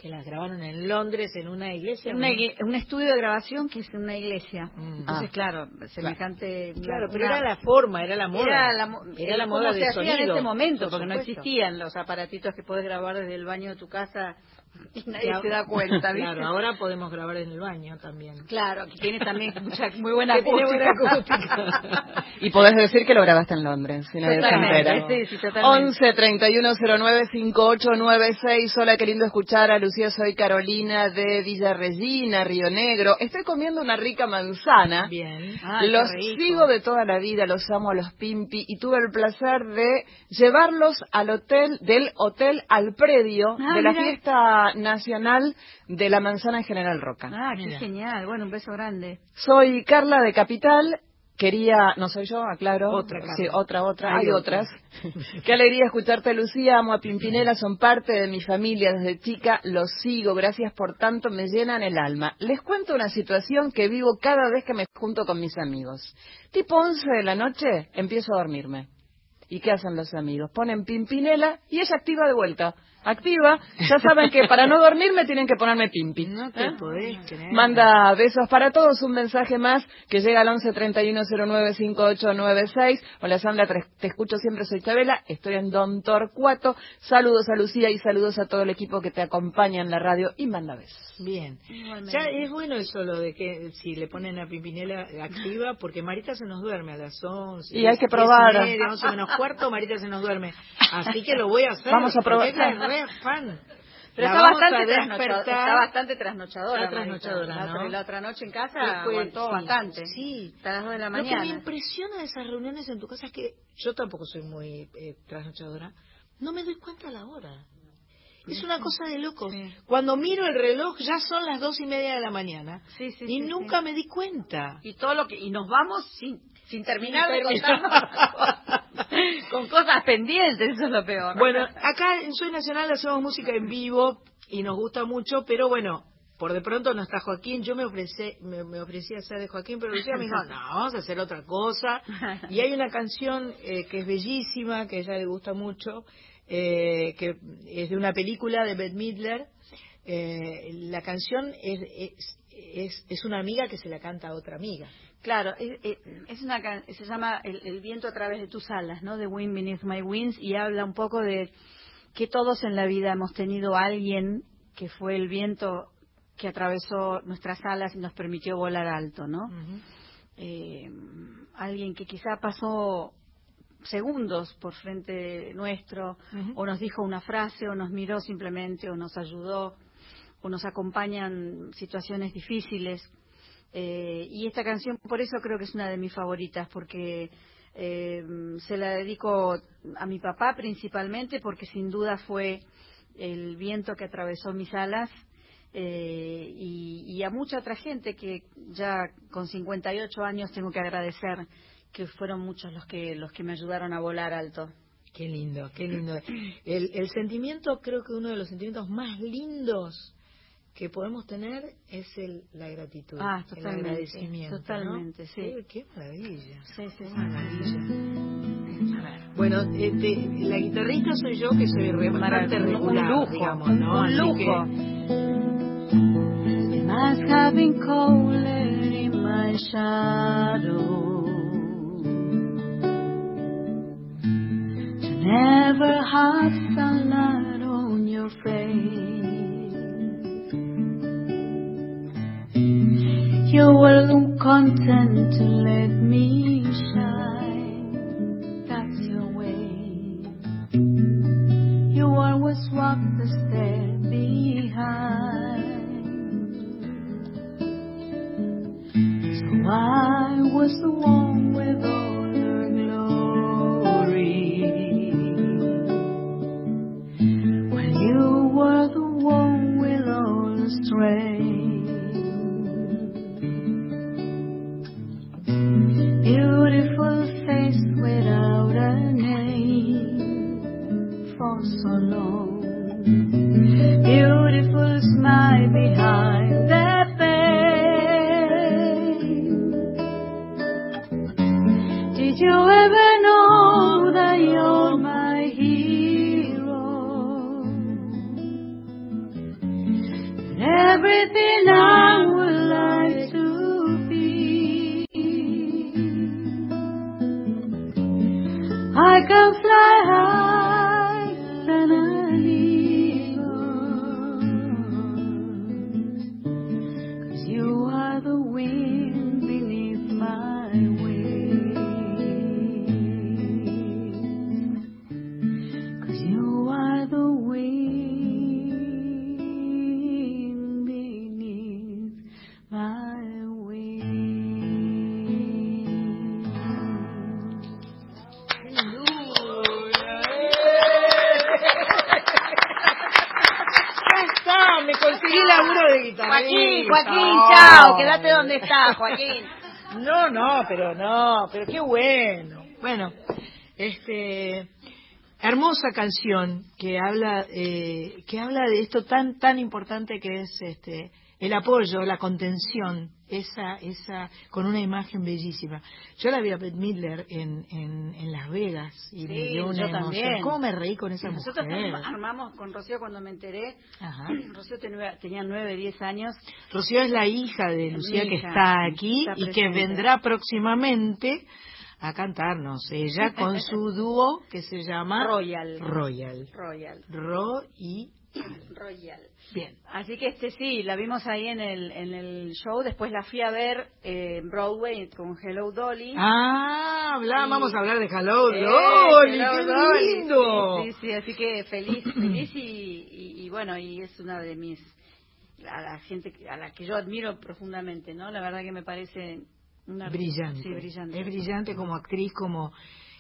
que las grabaron en Londres en una iglesia. Una ¿no? un estudio de grabación que es en una iglesia. Mm. Entonces, Ah. claro, semejante. Claro, una- pero una- era la forma, era la moda. Era la, Era la cómo moda se de hacía en ese momento, por porque no supuesto. existían los aparatitos que podés grabar desde el baño de tu casa (laughs) y nadie Claro. se da cuenta, (laughs) ¿viste? Claro, ahora podemos grabar en el baño también. Claro, que tiene también mucha, muy buena acústica. buena acústica. (laughs) Y podés decir que lo grabaste en Londres, si nadie se entera. sí, sí, totalmente. 11 31 09 5896. Hola, qué lindo escuchar a Lucía. Soy Carolina de Villa Regina, Río Negro. Estoy comiendo una rica manzana. Bien. Ay, qué los sigo de toda la vida, los amo a los Pimpi y tuve el placer de llevarlos al hotel, del hotel al predio Ah, de la mira. fiesta nacional de la manzana en General Roca. Ah, qué Mira. genial. Bueno, un beso grande. Soy Carla de Capital. Quería, no soy yo, aclaro. Otra Carla. Sí, otra, otra. Hay Hay, otras. Qué alegría escucharte, Lucía. Amo a Pimpinela, son parte de mi familia desde chica. Los sigo, gracias por tanto, me llenan el alma. Les cuento una situación que vivo cada vez que me junto con mis amigos. Tipo 11 de la noche, empiezo a dormirme. ¿Y qué hacen los amigos? Ponen Pimpinela y ella activa de vuelta. Activa, ya saben que para no dormir me tienen que ponerme Pimpi. No te ¿Eh? podés creer. Manda besos para todos, un mensaje más que llega al 11 31 09 5896. Hola Sandra, te, te escucho siempre, soy Chabela, estoy en Don Torcuato. Saludos a Lucía y saludos a todo el equipo que te acompaña en la radio y manda besos. Bien. Ya es bueno eso lo de que si le ponen a Pimpinela activa, porque Marita se nos duerme a las 11. Y hay que probar. media, 11 menos cuarto, Marita se nos duerme. Así que lo voy a hacer. Vamos a probar. Re fan. Pero está bastante, a trasnochadora, despertar. está bastante trasnochadora. Está trasnochadora, Marita. La ¿no? otra- La otra noche en casa Después, aguantó sí, bastante. Sí. Hasta las 2 de la Lo que me mañana. impresiona de esas reuniones en tu casa es que yo tampoco soy muy eh, trasnochadora. No me doy cuenta la hora. Es una cosa de locos. Cuando miro el reloj ya son las dos y media de la mañana Sí, sí, y nunca me di cuenta. Y todo lo que y nos vamos sin sin terminar de Sin contarnos (laughs) con cosas pendientes, eso es lo peor. Bueno, acá en Soy Nacional hacemos música en vivo y nos gusta mucho, pero bueno, por de pronto no está Joaquín. Yo me ofrecí, me, me ofrecí a ser de Joaquín, pero Lucía me dijo, (laughs) no, vamos a hacer otra cosa. Y hay una canción eh, que es bellísima, que a ella le gusta mucho, eh, que es de una película de Bette Midler. Eh, la canción es, es, es, es una amiga que se la canta a otra amiga. Claro, es, es- es una se llama el, El viento a través de tus alas, ¿no? The Wind Beneath My Wings y habla un poco de que todos en la vida hemos tenido a alguien que fue el viento que atravesó nuestras alas y nos permitió volar alto, ¿no? Eh, alguien que quizá pasó segundos por frente nuestro o nos dijo una frase o nos miró simplemente o nos ayudó o nos acompaña en situaciones difíciles. Eh, y esta canción por eso creo que es una de mis favoritas porque eh, se la dedico a mi papá principalmente porque sin duda fue el viento que atravesó mis alas eh, y, y a mucha otra gente que ya con 58 años tengo que agradecer que fueron muchos los que los que me ayudaron a volar alto. Qué lindo, qué lindo. El, el sentimiento, creo que uno de los sentimientos más lindos que podemos tener es el, la gratitud, Ah, el totalmente, agradecimiento. ¿no? totalmente, sí. Qué, maravilla. Sí, sí, sí. maravilla. Bueno, este, la guitarrista soy yo, que soy re- bastante regular, Un lujo, digamos, ¿no? un Así lujo. It must have been colder in my shadow to never have sunlight on your face. You were content to let me shine. That's your way. You always walk the stair behind. So I was the one with all her glory. When you were the one with all the strength. So long. Beautiful smile behind that veil. Did you ever know that you're my hero? And everything I No. quédate donde estás, Joaquín. (laughs) No, no, pero no, pero qué bueno. Bueno, este hermosa canción que habla eh, que habla de esto tan tan importante que es este el apoyo, la contención, esa, esa, con una imagen bellísima. Yo la vi a Bette Midler en, en, en Las Vegas y me Sí, dio una yo emoción. también. ¿Cómo me reí con esa Nosotros mujer? arma- armamos con Rocío cuando me enteré. Ajá. (clears throat) Rocío tenía, tenía 9, 10 años. Rocío es la hija de Lucía Mi que hija, está aquí está y que vendrá próximamente a cantarnos. Ella con su (laughs) dúo que se llama Royal. Royal. Royal. Ro y Royal. bien. Así que este sí, la vimos ahí en el, en el show. Después la fui a ver eh, en Broadway con Hello Dolly. Ah, habla- Y- vamos a hablar de Hello Eh, Dolly, Hello qué Dolly, lindo. Sí, sí, sí, así que feliz, (clears throat) feliz y, y- y bueno, y es una de mis a la gente que- a la que yo admiro profundamente, ¿no? La verdad que me parece una brillante. Sí, brillante. Es brillante como actriz, como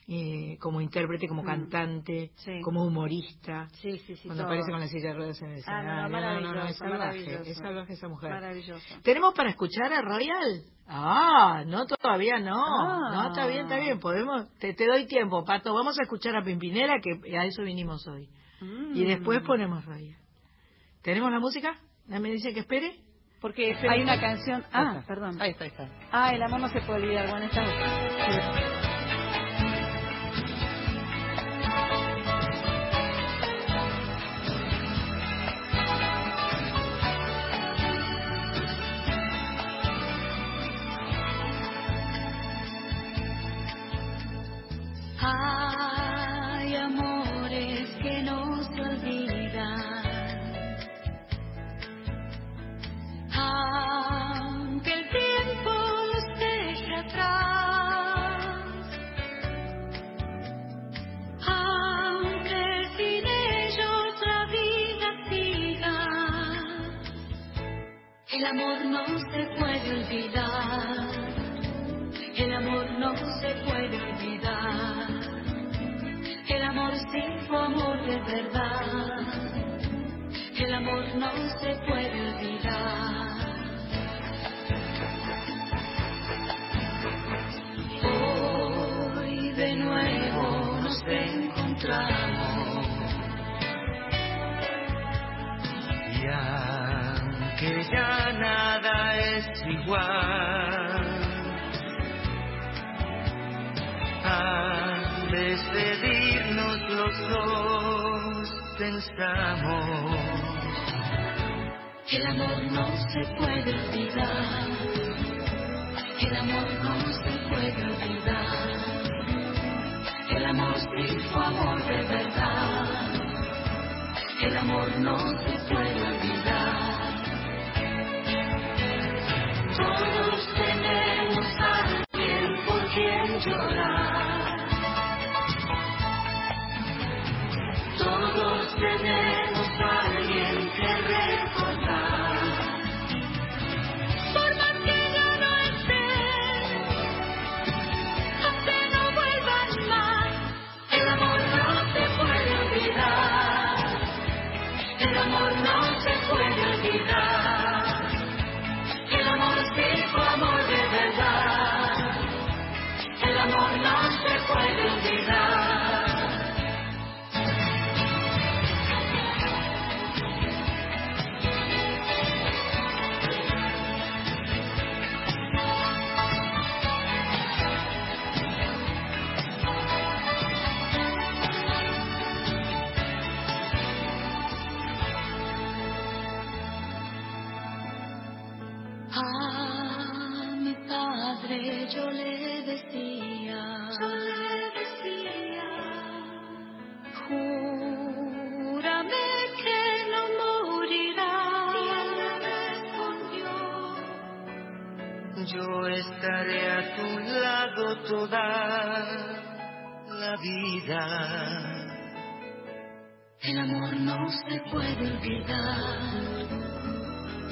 eh, como intérprete, como Mm. cantante, Sí. como humorista. Sí, sí, sí. Cuando todo. aparece con la silla de ruedas en el Ah, escenario. no, no, no, no, es salvaje, es salvaje esa mujer. Maravilloso. ¿Tenemos para escuchar a Royal? Ah, no, todavía no. Ah. No, está bien, está bien. Podemos, te, te doy tiempo, Pato. Vamos a escuchar a Pimpinela, que a eso vinimos hoy. Mm. Y después ponemos Royal. ¿Tenemos la música? ¿Ya me dice que espere? Porque hay una canción. Ah, está. perdón. Ahí está, ahí está. Ah, el amor no se puede olvidar. Bueno, esta. Amor no se puede olvidar. El amor no se puede olvidar. El amor sin tu amor de verdad. El amor no se puede olvidar. Hoy de nuevo nos encontramos. Y aunque ya nada es igual, al despedirnos los dos pensamos. El amor no se puede olvidar. El amor no se puede olvidar. El amor tu amor de verdad. El amor no se puede olvidar. Todos toda la vida. el amor no se puede olvidar.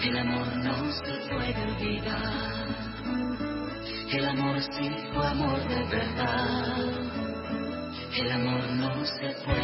El amor no se puede olvidar. El amor sin tu amor de verdad. El amor no se puede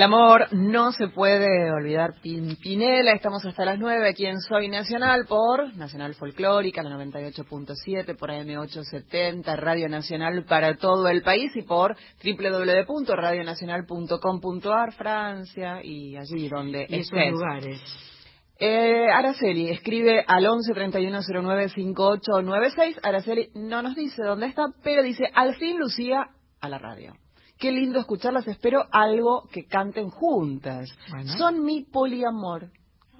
El amor no se puede olvidar. Pimpinela, estamos hasta las 9 aquí en Soy Nacional por Nacional Folclórica, la 98.7, por AM870, Radio Nacional para todo el país y por www.radionacional.com.ar, Francia y allí donde Y esos estés. lugares. Eh, Araceli escribe al 11 31 09 5896. Araceli no nos dice dónde está, pero dice: Al fin, Lucía, a la radio. Qué lindo escucharlas. Espero algo que canten juntas. Bueno. Son mi poliamor.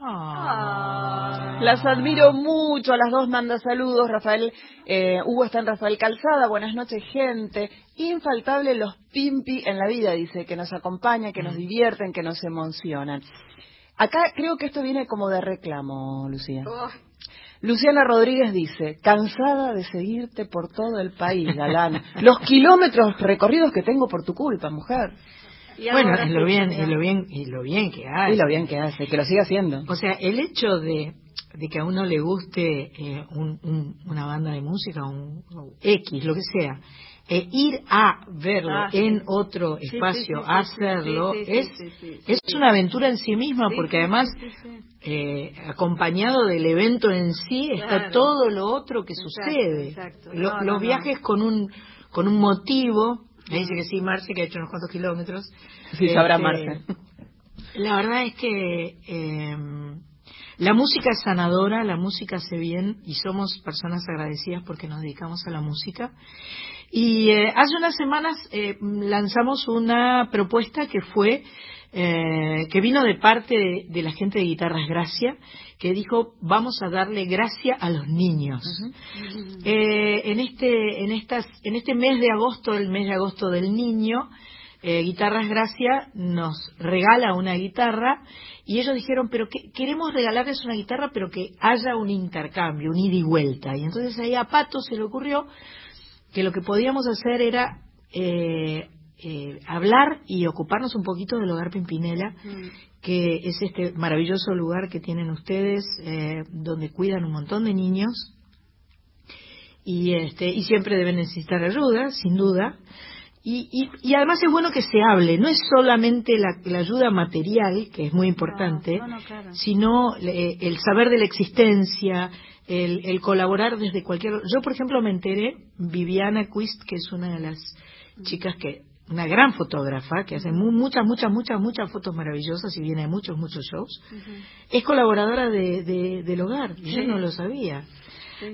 Ah. Las admiro mucho, a las dos manda saludos. Rafael, eh, Hugo está en Rafael Calzada. Buenas noches, gente. Infaltable los pimpi en la vida, dice, que nos acompañan, que nos divierten, que nos emocionan. Acá creo que esto viene como de reclamo, Lucía. Luciana Rodríguez dice, cansada de seguirte por todo el país, Galán. Los kilómetros recorridos que tengo por tu culpa, mujer. Bueno, y lo bien, y lo bien, y lo bien que hace. Y lo bien que hace, que lo siga haciendo. O sea, el hecho de, de que a uno le guste eh, un- un- una banda de música, un, X, lo que sea, e ir a verlo Ah, sí. en otro Sí, espacio, sí, sí, hacerlo, sí, sí, es, sí, sí, sí, es una aventura en sí misma, Sí, porque además, sí, sí, sí. eh, acompañado del evento en sí, está Claro. todo lo otro que Exacto, sucede. exacto. Lo- No, los no. viajes con un con un motivo, me dice que sí, Marce, que ha hecho unos cuantos kilómetros. Sí, sabrá Este, Marce. La verdad es que eh, la música es sanadora, la música hace bien y somos personas agradecidas porque nos dedicamos a la música. Y eh, hace unas semanas eh, lanzamos una propuesta que fue, eh, que vino de parte de, de la gente de Guitarras Gracia, que dijo, vamos a darle gracia a los niños. Eh, en, este, en, estas, en este mes de agosto, el mes de agosto del niño, eh, Guitarras Gracia nos regala una guitarra y ellos dijeron, pero que, queremos regalarles una guitarra, pero que haya un intercambio, un ida y vuelta. Y entonces ahí a Pato se le ocurrió que lo que podíamos hacer era eh, eh, hablar y ocuparnos un poquito del hogar Pimpinela, que es este maravilloso lugar que tienen ustedes, eh, donde cuidan un montón de niños y este y siempre deben necesitar ayuda, sin duda. Y, y, y además es bueno que se hable, no es solamente la, la ayuda material, que es muy importante, No, no, claro. sino eh, el saber de la existencia, el, el colaborar desde cualquier... Yo, por ejemplo, me enteré, Viviana Quist, que es una de las chicas que, una gran fotógrafa, que hace mu- muchas, muchas, muchas, muchas fotos maravillosas y viene a muchos, muchos shows, es colaboradora de, de- del hogar, yo no lo sabía.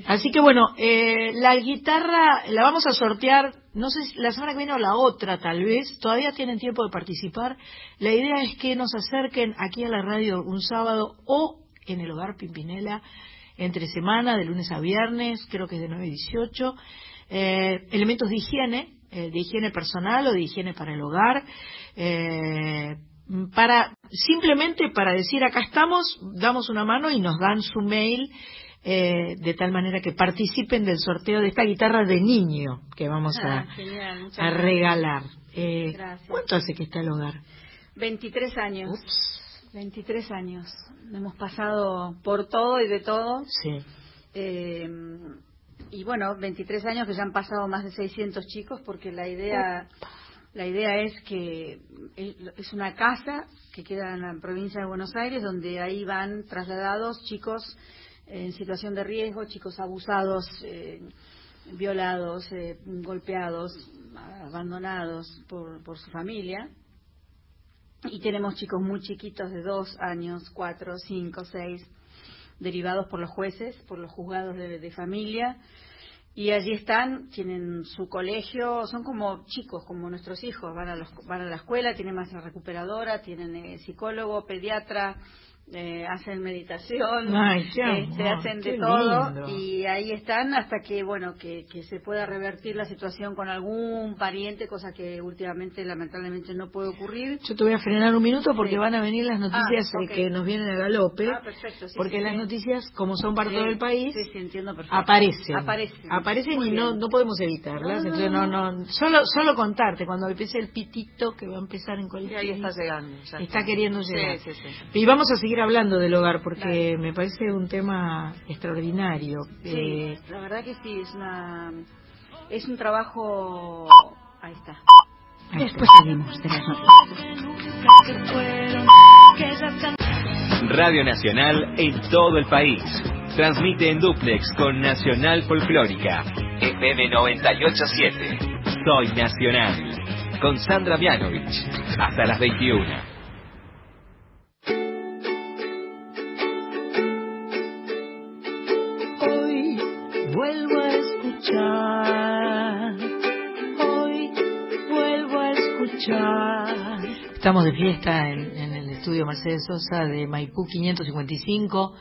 Así que bueno, eh, la guitarra la vamos a sortear, no sé si la semana que viene o la otra tal vez, todavía tienen tiempo de participar. La idea es que nos acerquen aquí a la radio un sábado o en el hogar Pimpinela entre semana, de lunes a viernes, creo que es de 9 a 18. Eh, elementos de higiene, eh, de higiene personal o de higiene para el hogar. eh, para simplemente para decir acá estamos, damos una mano y nos dan su mail eh, de tal manera que participen del sorteo de esta guitarra de niño que vamos a, Ah, genial, a regalar. Eh. ¿Cuánto hace que está el hogar? 23 años. 23 años. Hemos pasado por todo y de todo. Sí. Eh, y bueno, 23 años que ya han pasado más de 600 chicos porque la idea la idea es que es una casa que queda en la provincia de Buenos Aires donde ahí van trasladados chicos en situación de riesgo, chicos abusados, eh, violados, eh, golpeados, abandonados por, por su familia. Y tenemos chicos muy chiquitos de dos años, cuatro, cinco, seis, derivados por los jueces, por los juzgados de, familia. Y allí están, tienen su colegio, son como chicos, como nuestros hijos, van a, los- van a la escuela, tienen maestra recuperadora, tienen eh, psicólogo, pediatra, eh, hacen meditación, Ay, este, amor, hacen de todo lindo. y ahí están hasta que bueno que, que se pueda revertir la situación con algún pariente, cosa que últimamente lamentablemente no puede ocurrir. Yo te voy a frenar un minuto porque Sí. van a venir las noticias Ah, eh, que nos vienen a galope. Ah, perfecto, sí, porque sí, las noticias, como son para todo el país, entiendo aparecen. Aparecen. Y no, no podemos evitarlas. No, Entonces, no, no, solo, solo contarte, cuando empiece el pitito que va a empezar en cualquier ahí está llegando. Está queriendo llegar. Y vamos a seguir hablando del hogar porque me parece un tema extraordinario. Sí, Eh, la verdad que sí, es una es un trabajo ahí está. ahí está. Después seguimos de las noticias. Radio Nacional en todo el país. Transmite en duplex con Nacional Folclórica. FM 987. Soy Nacional. Con Sandra Mianovich. Hasta las 21. Estamos de fiesta en, en el estudio Mercedes Sosa de Maipú 555,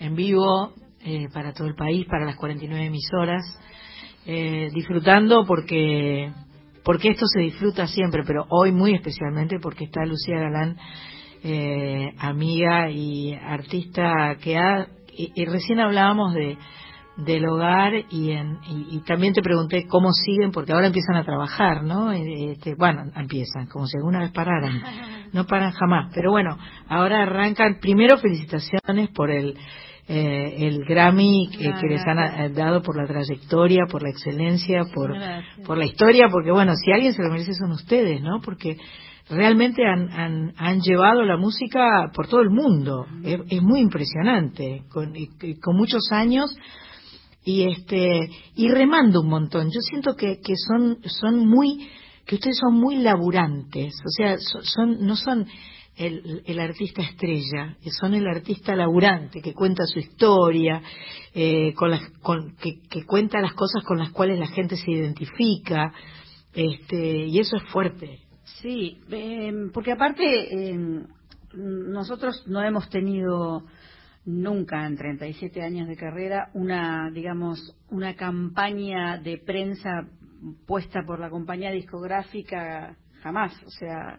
en vivo eh, para todo el país, para las 49 emisoras, eh, disfrutando porque porque esto se disfruta siempre, pero hoy muy especialmente porque está Lucía Galán, eh, amiga y artista que ha y, y recién hablábamos de del hogar y, en, y, y también te pregunté cómo siguen porque ahora empiezan a trabajar, ¿no? Eh, Este, bueno, empiezan como si alguna vez pararan, (laughs) no paran jamás, pero bueno, ahora arrancan. Primero felicitaciones por el eh, el Grammy que, que les han eh, dado por la trayectoria, por la excelencia, por Gracias. por la historia, porque bueno, si alguien se lo merece son ustedes, ¿no? Porque realmente han, han, han llevado la música por todo el mundo. Es, es muy impresionante, con, con muchos años y este y remando un montón. Yo siento que, que son son muy que ustedes son muy laburantes, o sea, so- son no son el, el artista estrella, son el artista laburante que cuenta su historia, eh, con las, con, que, que cuenta las cosas con las cuales la gente se identifica, este, y eso es fuerte. Sí, eh, porque aparte eh, nosotros no hemos tenido nunca en 37 años de carrera una, digamos, una campaña de prensa puesta por la compañía discográfica jamás, o sea,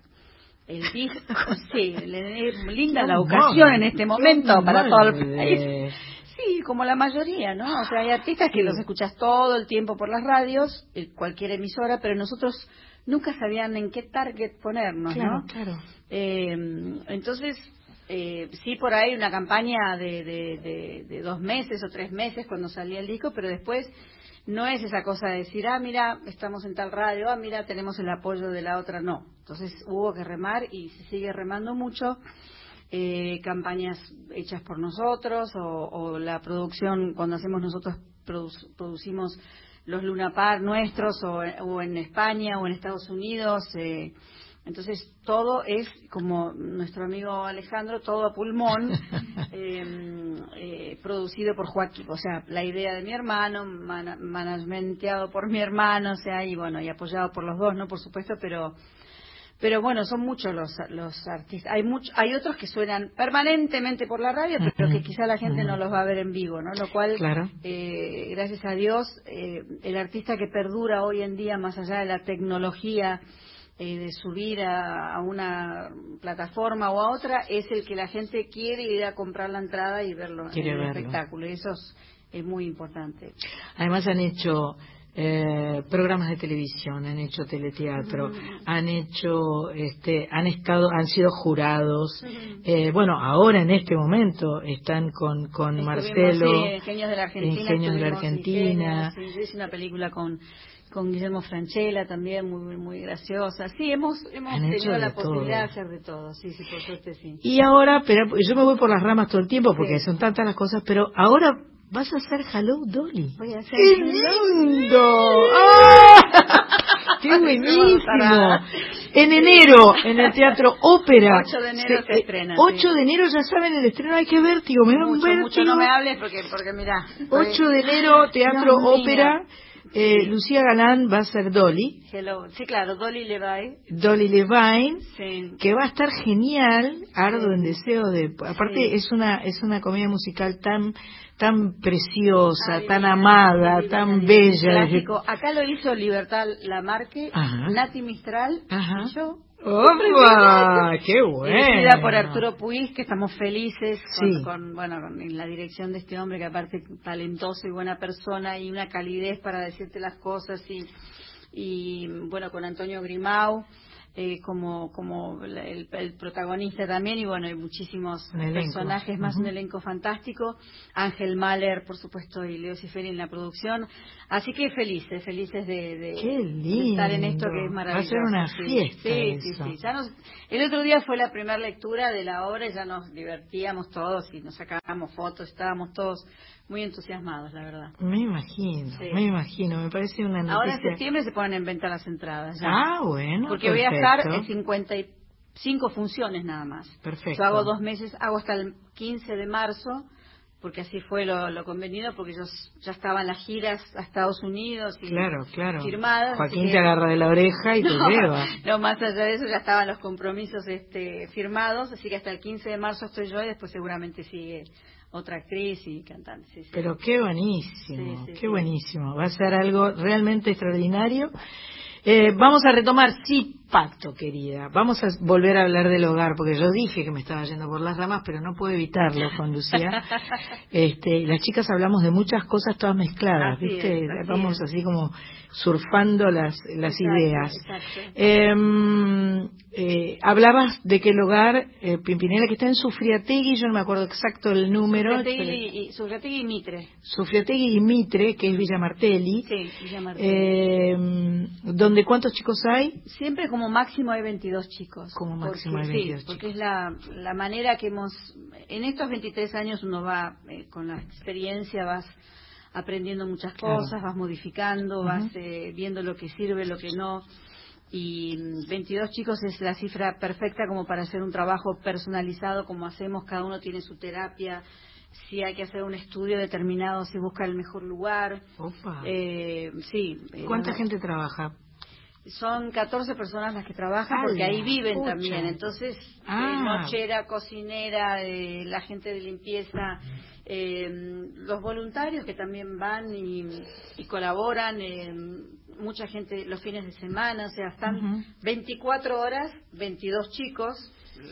el disco, (laughs) sí, le- es linda la ocasión en este momento para todo el país. Sí, como la mayoría, ¿no? O sea, hay artistas que los escuchas todo el tiempo por las radios, eh, cualquier emisora, pero nosotros nunca sabían en qué target ponernos, Claro, ¿no? claro. Eh, entonces, eh, sí, por ahí una campaña de, de, de- dos meses o tres meses cuando salía el disco, pero después no es esa cosa de decir, ah, mira, estamos en tal radio, ah, mira, tenemos el apoyo de la otra, no. Entonces hubo que remar y se sigue remando mucho. Eh, campañas hechas por nosotros o, la producción, cuando hacemos nosotros, produ- producimos los Luna Park nuestros o, o en España o en Estados Unidos. eh, entonces, todo es, como nuestro amigo Alejandro, todo a pulmón, (laughs) eh, eh, producido por Joaquín. O sea, la idea de mi hermano, managementeado por mi hermano, o sea, y bueno, y apoyado por los dos, ¿no? Por supuesto, pero pero bueno, son muchos los, los artistas. Hay mucho, hay otros que suenan permanentemente por la radio, pero que quizá la gente no los va a ver en vivo, ¿no? Lo cual, Claro. eh, gracias a Dios, eh, el artista que perdura hoy en día, más allá de la tecnología, eh, de subir a, a una plataforma o a otra, es el que la gente quiere ir a comprar la entrada y verlo Quiere en el verlo. espectáculo. Y eso es, es muy importante. Además han hecho eh, programas de televisión, han hecho teleteatro, han hecho, este, han estado, han sido jurados. Eh, bueno, ahora en este momento están con, con Estuvimos, Marcelo. sí, Genios de la Argentina. Ingenios de la sí, Argentina. Sí, hice una película con con Guillermo Franchella también muy muy graciosa. Sí, hemos hemos Han tenido la posibilidad todo. de hacer de todo. Sí, sí, por suerte sí. Y ahora, pero yo me voy por las ramas todo el tiempo porque Sí. son tantas las cosas, pero ahora vas a hacer Hello Dolly. Voy a hacer ¡Qué lindo! ¡Ah! (laughs) ¡Qué buenísimo! En enero, en el Teatro Ópera. 8 de enero se eh, estrena, 8 sí. de enero ya saben el estreno, hay que vértigo, me da un Mucho, vértigo. mucho no me hables porque porque mira. 8 de enero, Teatro. Ópera. Eh, Lucía Galán va a ser Dolly, Hello. Sí, claro, Dolly Levi. Dolly Levine, Sí. que va a estar genial, ardo en deseo de... Aparte es una es una comedia musical tan tan preciosa, Ay, tan amada, tan bella. Clásico. Acá lo hizo Libertad Lamarque, Ajá. Nati Mistral Ajá. y yo. ¡Opa! ¡Qué bueno! Dirigida por Arturo Puig, que estamos felices con, Sí. con, bueno, con la dirección de este hombre, que aparte talentoso y buena persona y una calidez para decirte las cosas y, y bueno, con Antonio Grimau. Eh, como como el, el protagonista también y bueno hay muchísimos personajes más un elenco fantástico. Ángel Mahler por supuesto y Leo Ciferi en la producción. Así que felices felices de, de- estar en esto que es Va a maravilloso ser una sí. fiesta sí, sí, sí. Ya nos- el otro día fue la primera lectura de la obra y ya nos divertíamos todos y nos sacábamos fotos, estábamos todos muy entusiasmados, la verdad. Me imagino, Sí. me imagino, me parece una noticia... Ahora en septiembre se ponen en venta las entradas. ya. Ah, bueno, Porque voy a perfecto. estar en 55 funciones nada más. Perfecto. Yo hago dos meses, hago hasta el 15 de marzo, porque así fue lo, lo convenido, porque yo ya estaban las giras a Estados Unidos y Claro, claro. firmadas. Joaquín que- te agarra de la oreja y te (laughs) no, lleva. no, más allá de eso ya estaban los compromisos este, firmados, así que hasta el 15 de marzo estoy yo y después seguramente sigue otra actriz y cantante. sí, sí. Pero qué buenísimo, Sí, qué buenísimo. Va a ser algo realmente extraordinario. Eh, vamos a retomar, sí, pacto, querida. Vamos a volver a hablar del hogar, porque yo dije que me estaba yendo por las ramas, pero no puedo evitarlo (laughs) con Lucía. Este, las chicas hablamos de muchas cosas todas mezcladas, Así ¿viste? es, así Vamos es. así como surfando las, las Exacto, ideas. exacto. Eh, eh, hablabas de que el hogar, eh, Pimpinela, que está en Sufriategui, yo no me acuerdo exacto el número. pero- Sufrategui y, Mitre. Sufriategui y Mitre, que es Villa Martelli. Sí, Villa Martelli. Eh, ¿Donde cuántos chicos hay? Siempre como máximo hay 22 chicos. Como máximo porque, hay 22 sí, porque es la, la manera que hemos... En estos 23 años uno va, eh, con la experiencia, vas aprendiendo muchas Claro. cosas, vas modificando, vas eh, viendo lo que sirve, lo que no. Y mm, 22 chicos es la cifra perfecta como para hacer un trabajo personalizado como hacemos, cada uno tiene su terapia. Si hay que hacer un estudio determinado, se busca el mejor lugar. Opa. Eh, sí. eh, ¿Cuánta la- gente trabaja? Son 14 personas las que trabajan ¡A porque ahí viven también. Entonces, Ah. eh, nochera, cocinera, eh, la gente de limpieza, eh, los voluntarios que también van y, y colaboran, eh, mucha gente los fines de semana, o sea, están Ujú. 24 horas, 22 chicos,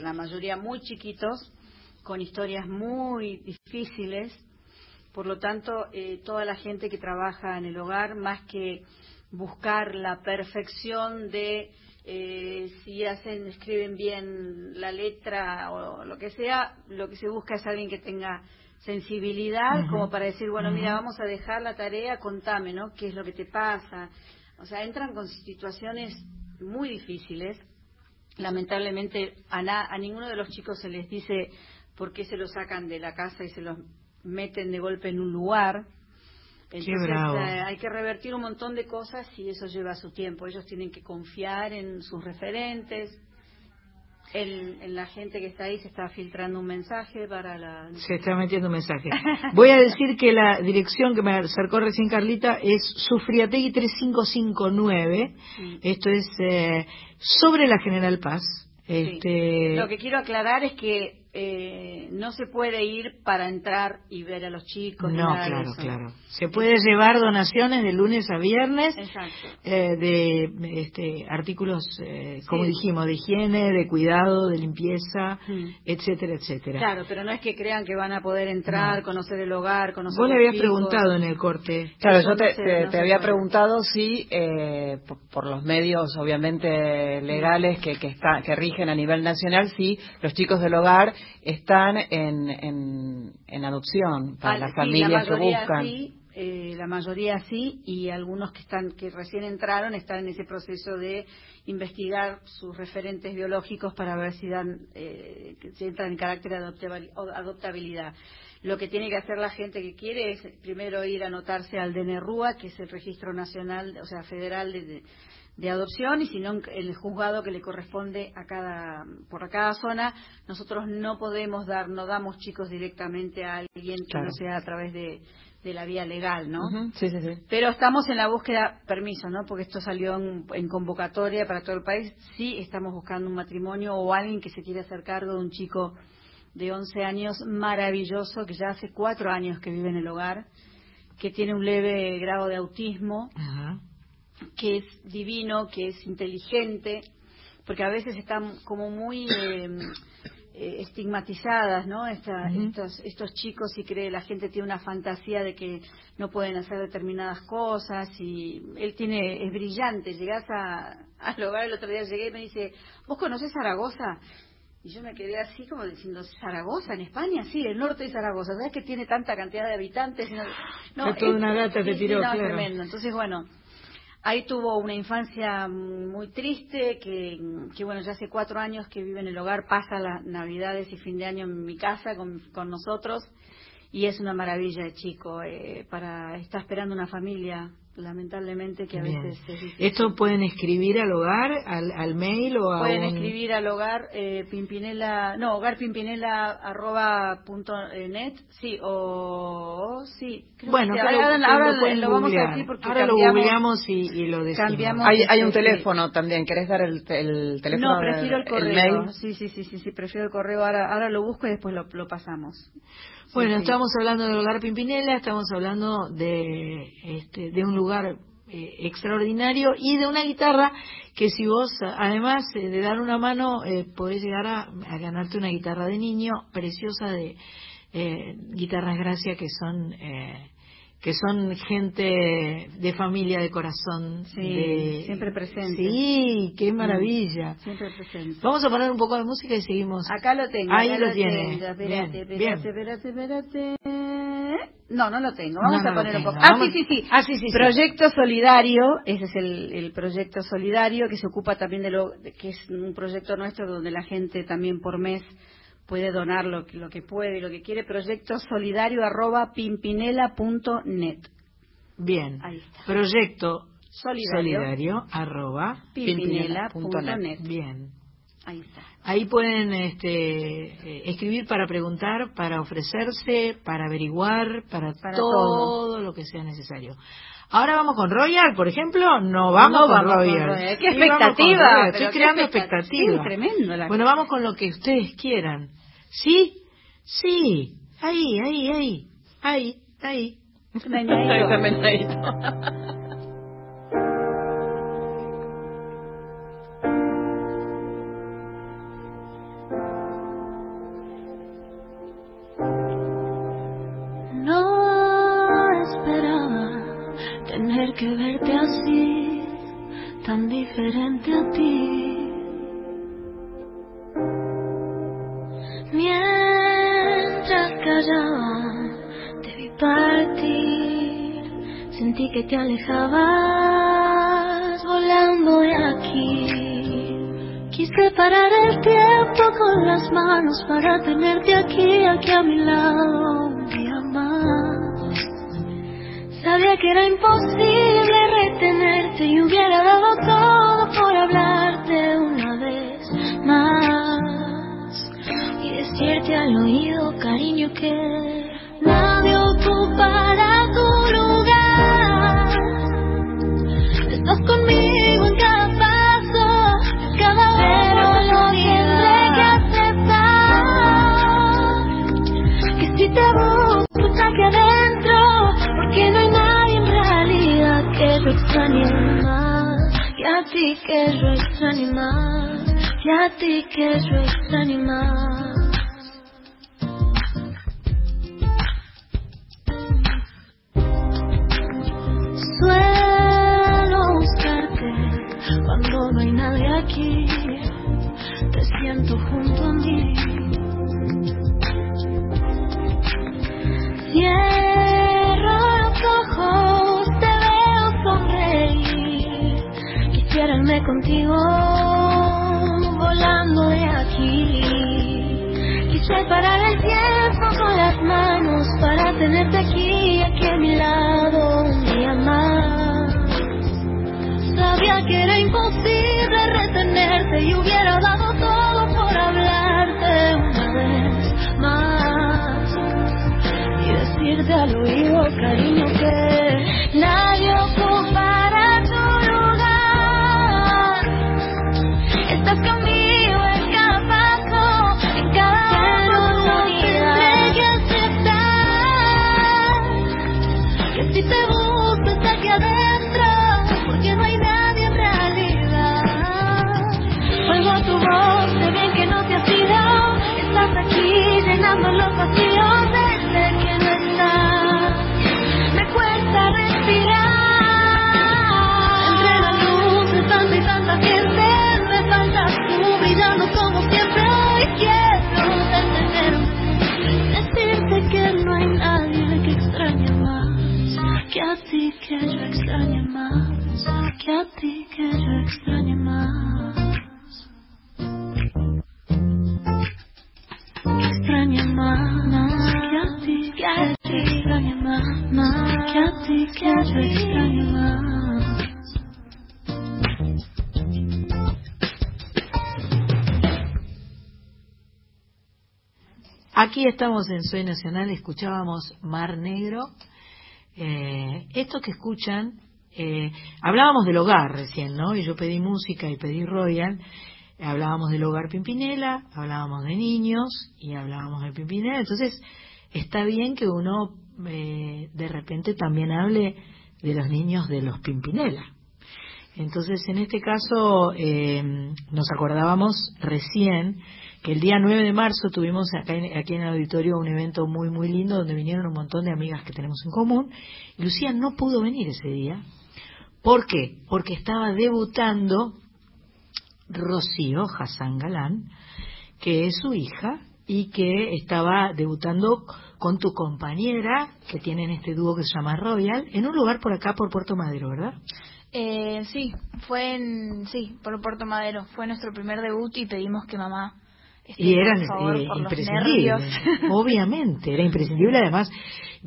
la mayoría muy chiquitos, con historias muy difíciles. Por lo tanto, eh, toda la gente que trabaja en el hogar, más que buscar la perfección de eh, si hacen, escriben bien la letra o lo que sea, lo que se busca es alguien que tenga sensibilidad como para decir, bueno, mira, vamos a dejar la tarea, contame, ¿no? ¿Qué es lo que te pasa? O sea, entran con situaciones muy difíciles. Lamentablemente a, na- a ninguno de los chicos se les dice por qué se los sacan de la casa y se los meten de golpe en un lugar. Entonces bravo. eh, hay que revertir un montón de cosas y eso lleva su tiempo. Ellos tienen que confiar en sus referentes. El- en la gente que está ahí se está filtrando un mensaje para la... Se está metiendo un mensaje. (laughs) Voy a decir que la dirección que me acercó recién Carlita es Sufriategui 3559. Sí. Esto es eh, sobre la General Paz. Este, Lo que quiero aclarar es que eh, no se puede ir para entrar y ver a los chicos. No, nada de claro, eso. claro. Se puede llevar donaciones de lunes a viernes eh, de este, artículos, eh, como Sí. dijimos, de higiene, de cuidado, de limpieza, Mm. etcétera, etcétera. Claro, pero no es que crean que van a poder entrar, No. conocer el hogar, conocer Vos le habías chicos. preguntado en el corte. Claro, yo no te, se- te- no te se había puede. preguntado si, eh, por, por los medios obviamente legales que, que, está- que rigen a nivel nacional, si los chicos del hogar están en, en, en adopción para Ah, las sí, familias la que buscan. Sí, eh, la mayoría sí, y algunos que están que recién entraron están en ese proceso de investigar sus referentes biológicos para ver si dan eh, si entran en carácter de adoptabilidad. Lo que tiene que hacer la gente que quiere es primero ir a anotarse al DNRUA, que es el registro nacional, o sea, federal de, de- de adopción, y si no, en el juzgado que le corresponde a cada, por cada zona, nosotros no podemos dar, no damos chicos directamente a alguien que Claro. no sea a través de, de la vía legal, ¿no? Sí, sí, sí. Pero estamos en la búsqueda, permiso, ¿no? Porque esto salió en, en convocatoria para todo el país. Sí, estamos buscando un matrimonio o alguien que se quiera hacer cargo de un chico de 11 años maravilloso que ya hace cuatro años que vive en el hogar, que tiene un leve grado de autismo. Que es divino, que es inteligente, porque a veces están como muy eh, eh, estigmatizadas, ¿no? Esta- Ujú. estos, estos chicos y cree la gente tiene una fantasía de que no pueden hacer determinadas cosas y él tiene es brillante. Llegás a, al hogar el otro día llegué y me dice, ¿vos conocés Zaragoza? Y yo me quedé así como diciendo, ¿Zaragoza en España? Sí, el norte de Zaragoza. ¿Sabes que tiene tanta cantidad de habitantes? No, Fue toda una gata, sí, tiró, no, claro. tremendo. Entonces, bueno, ahí tuvo una infancia muy triste, que, bueno, ya hace cuatro años que vive en el hogar, pasa las navidades y fin de año en mi casa con, con nosotros, y es una maravilla de chico, eh, para, está esperando una familia, lamentablemente, que a Bien. veces es difícil. Esto pueden escribir al hogar, al, al mail o a Pueden un- escribir al hogar eh, pimpinela, no, hogarpimpinela arroba punto net, sí, o, sí. creo Bueno, que lo- ahora, lo vamos a decir porque Ahora lo googleamos y, y lo decimos. Cambiamos. Hay, hay un Sí, sí. teléfono también. ¿Querés dar el, el teléfono? No, prefiero el correo. mail? sí, sí, sí, sí, sí, prefiero el correo. Ahora, ahora lo busco y después lo, lo pasamos. Bueno, sí. estamos hablando del hogar Pimpinela, estamos hablando de, este, de un lugar eh, extraordinario y de una guitarra que si vos, además eh, de dar una mano, eh, podés llegar a, a ganarte una guitarra de niño preciosa de eh, guitarras Gracia que son... Eh, que son gente de familia, de corazón. Sí, de- siempre presente. Sí, qué maravilla. Siempre presente. Vamos a poner un poco de música y seguimos. Acá lo tengo. Ahí acá lo tiene. Espérate, espérate, espérate, espérate. No, no lo tengo. Vamos No, a no lo poner un poco. Ah, Vamos- sí, sí, sí. Ah, sí, sí, sí. Proyecto Solidario, ese es el, el proyecto solidario que se ocupa también de lo que es un proyecto nuestro donde la gente también por mes puede donar lo, que- lo que puede y lo que quiere. Proyecto solidario arroba pimpinela.net. Bien. Ahí está. Proyecto Solidario. solidario arroba Pimpinela.net. Bien. Ahí está. Ahí pueden este, eh, escribir para preguntar, para ofrecerse, para averiguar, para, Para todo, todo. lo que sea necesario. Ahora vamos con Royal, por ejemplo. No vamos No con vamos con Royal. Royal. ¡Qué Sí, expectativa! Royal. Estoy creando expectativa. expectativa. Sí, tremendo la- Bueno, vamos con lo que ustedes quieran. ¿Sí? Sí. Ahí, ahí, ahí. Ahí, ahí. No (laughs) (laughs) manos para tenerte aquí, aquí a mi lado un día más. Sabía que era imposible retenerte y hubiera dado todo por hablarte una vez más y decirte al oído, cariño, que que a ti que yo extrañe más. Suelo buscarte cuando no hay nadie aquí. Te siento junto a mí. Cierro los ojos, te veo sonreír. Quisiera irme contigo Quise parar el tiempo con las manos para tenerte aquí, Estamos en Soy Nacional, escuchábamos Mar Negro. Eh, esto que escuchan, eh, hablábamos del hogar recién, ¿no? Y yo pedí música y pedí Royal. Hablábamos del hogar Pimpinela, hablábamos de niños y hablábamos de Pimpinela. Entonces, está bien que uno eh, de repente también hable de los niños de los Pimpinela. Entonces, en este caso, eh, nos acordábamos recién que el día 9 de marzo tuvimos acá en- aquí en el auditorio un evento muy, muy lindo donde vinieron un montón de amigas que tenemos en común. Lucía no pudo venir ese día. ¿Por qué? Porque estaba debutando Rocío Hassan Galán, que es su hija y que estaba debutando con tu compañera, que tienen este dúo que se llama Royal, en un lugar por acá, por Puerto Madero, ¿verdad? Eh, sí, fue en, sí, por Puerto Madero. Fue nuestro primer debut y pedimos que mamá Y eran favor, eh, imprescindibles, (laughs) obviamente, era imprescindible. Además,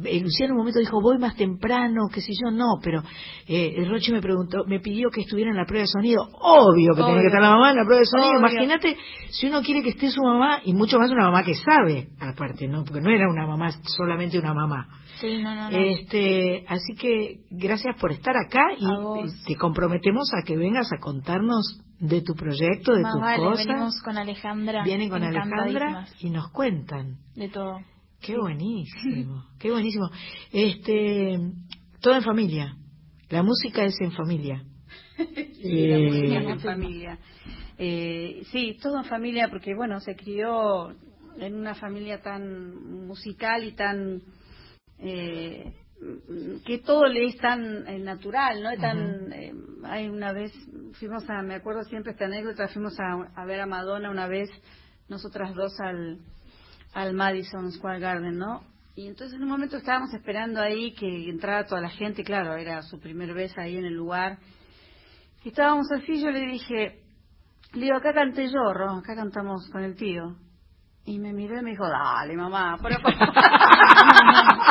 eh, Lucía en un momento dijo, voy más temprano, qué sé yo, no, pero eh, el Roche me preguntó, me pidió que estuviera en la prueba de sonido. Obvio que tenía Obvio. que estar la mamá en la prueba de sonido. Obvio. Imagínate si uno quiere que esté su mamá, y mucho más una mamá que sabe, aparte, ¿no? Porque no era una mamá, solamente una mamá. Sí, no, no, no. Este, así que gracias por estar acá y te comprometemos a que vengas a contarnos de tu proyecto, de Más tus vale, cosas. venimos con Alejandra. Vienen con Alejandra y nos cuentan. De todo. Qué buenísimo, (laughs) qué buenísimo. Este, todo en familia. La música es en familia. (laughs) Sí, la Eh, música en familia. Eh, sí, todo en familia, porque bueno, se crió en una familia tan musical y tan eh, que todo le es tan eh, natural, ¿no? Tan, eh, hay una vez fuimos a, me acuerdo siempre esta anécdota, fuimos a, a ver a Madonna una vez, nosotras dos al al Madison Square Garden, ¿no? Y entonces en un momento estábamos esperando ahí que entrara toda la gente, claro, era su primer vez ahí en el lugar. Y estábamos así, yo le dije, le digo, acá canté yo, Ro, acá cantamos con el tío. Y me miró y me dijo, dale, mamá, pero (laughs)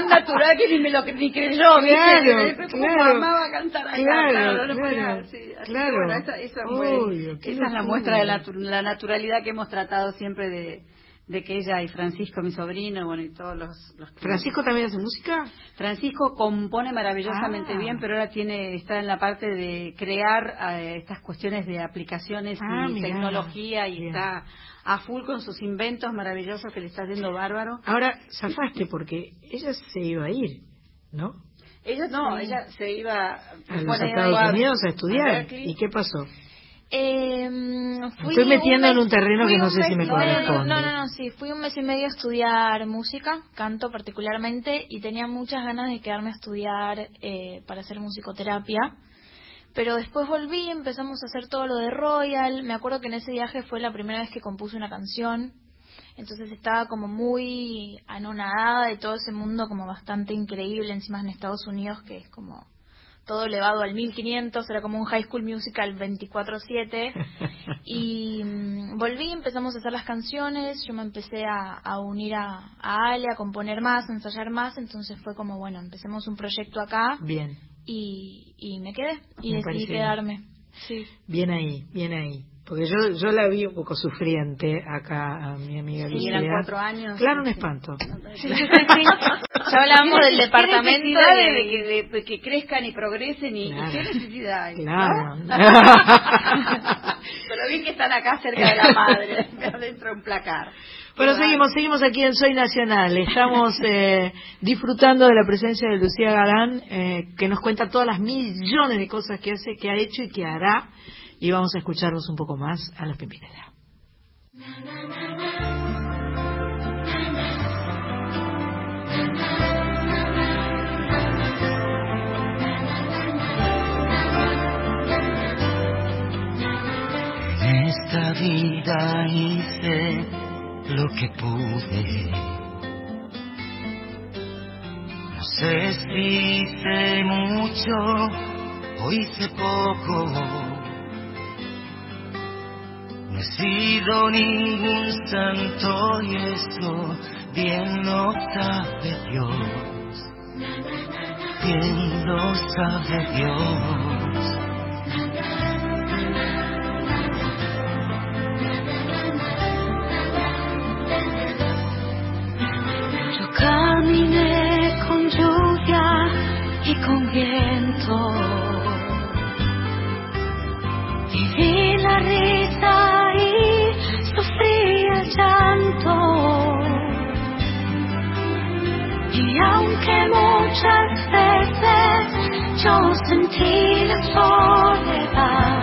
tan natural que ni me lo ni creyó, ¿viste? Claro, ¿cómo claro. mamá va a cantar acá? Claro, claro, podía, sí. Así claro. bueno, esa, esa fue- esa es la muestra de la, la naturalidad que hemos tratado siempre de, de que ella y Francisco, mi sobrino, bueno, y todos los... los ¿Francisco también hace música? Francisco compone maravillosamente Ah. bien, pero ahora tiene está en la parte de crear eh, estas cuestiones de aplicaciones Ah, y mirá. tecnología y está a full con sus inventos maravillosos que le está haciendo bárbaro. Ahora, zafaste porque ella se iba a ir, ¿no? Ella no, ella se iba A los Estados Unidos a a estudiar. Berkeley. ¿Y qué pasó? Eh, fui Estoy metiendo mes- en un terreno que no sé si me corresponde. No, no, no, sí, fui un mes y medio a estudiar música, canto particularmente, y tenía muchas ganas de quedarme a estudiar eh, para hacer musicoterapia. Pero después volví, empezamos a hacer todo lo de Royal. Me acuerdo que en ese viaje fue la primera vez que compuse una canción. Entonces estaba como muy anonadada de todo ese mundo como bastante increíble, encima en Estados Unidos, que es como todo elevado al 1500, era como un high school musical 24/7. (laughs) y mm, volví, empezamos a hacer las canciones, yo me empecé a, a unir a, a Ale, a componer más, a ensayar más, entonces fue como, bueno, empecemos un proyecto acá Bien, y, y me quedé y Me decidí quedarme. Sí. bien ahí, bien ahí. Porque yo, yo la vi un poco sufriente acá a mi amiga Sí, Lucía. eran cuatro años. Claro, un espanto. Sí, sí, sí. Ya hablábamos del ¿Qué departamento necesidad de, de- que, de- de que crezcan y progresen y, y Claro. qué necesidad hay. Claro. (laughs) (laughs) Pero bien que están acá cerca de la madre, (laughs) adentro de un placar. Bueno, seguimos, seguimos aquí en Soy Nacional. Estamos eh, disfrutando de la presencia de Lucía Galán, eh, que nos cuenta todas las millones de cosas que hace, que ha hecho y que hará. Y vamos a escucharnos un poco más a los Pimpinela. En esta vida hice lo que pude. No sé si hice mucho o hice poco. No he sido ningún santo y eso bien lo sabe Dios, bien lo sabe Dios. Yo caminé con lluvia y con viento. Viví la risa llanto. Y aunque muchas veces yo sentí la soledad,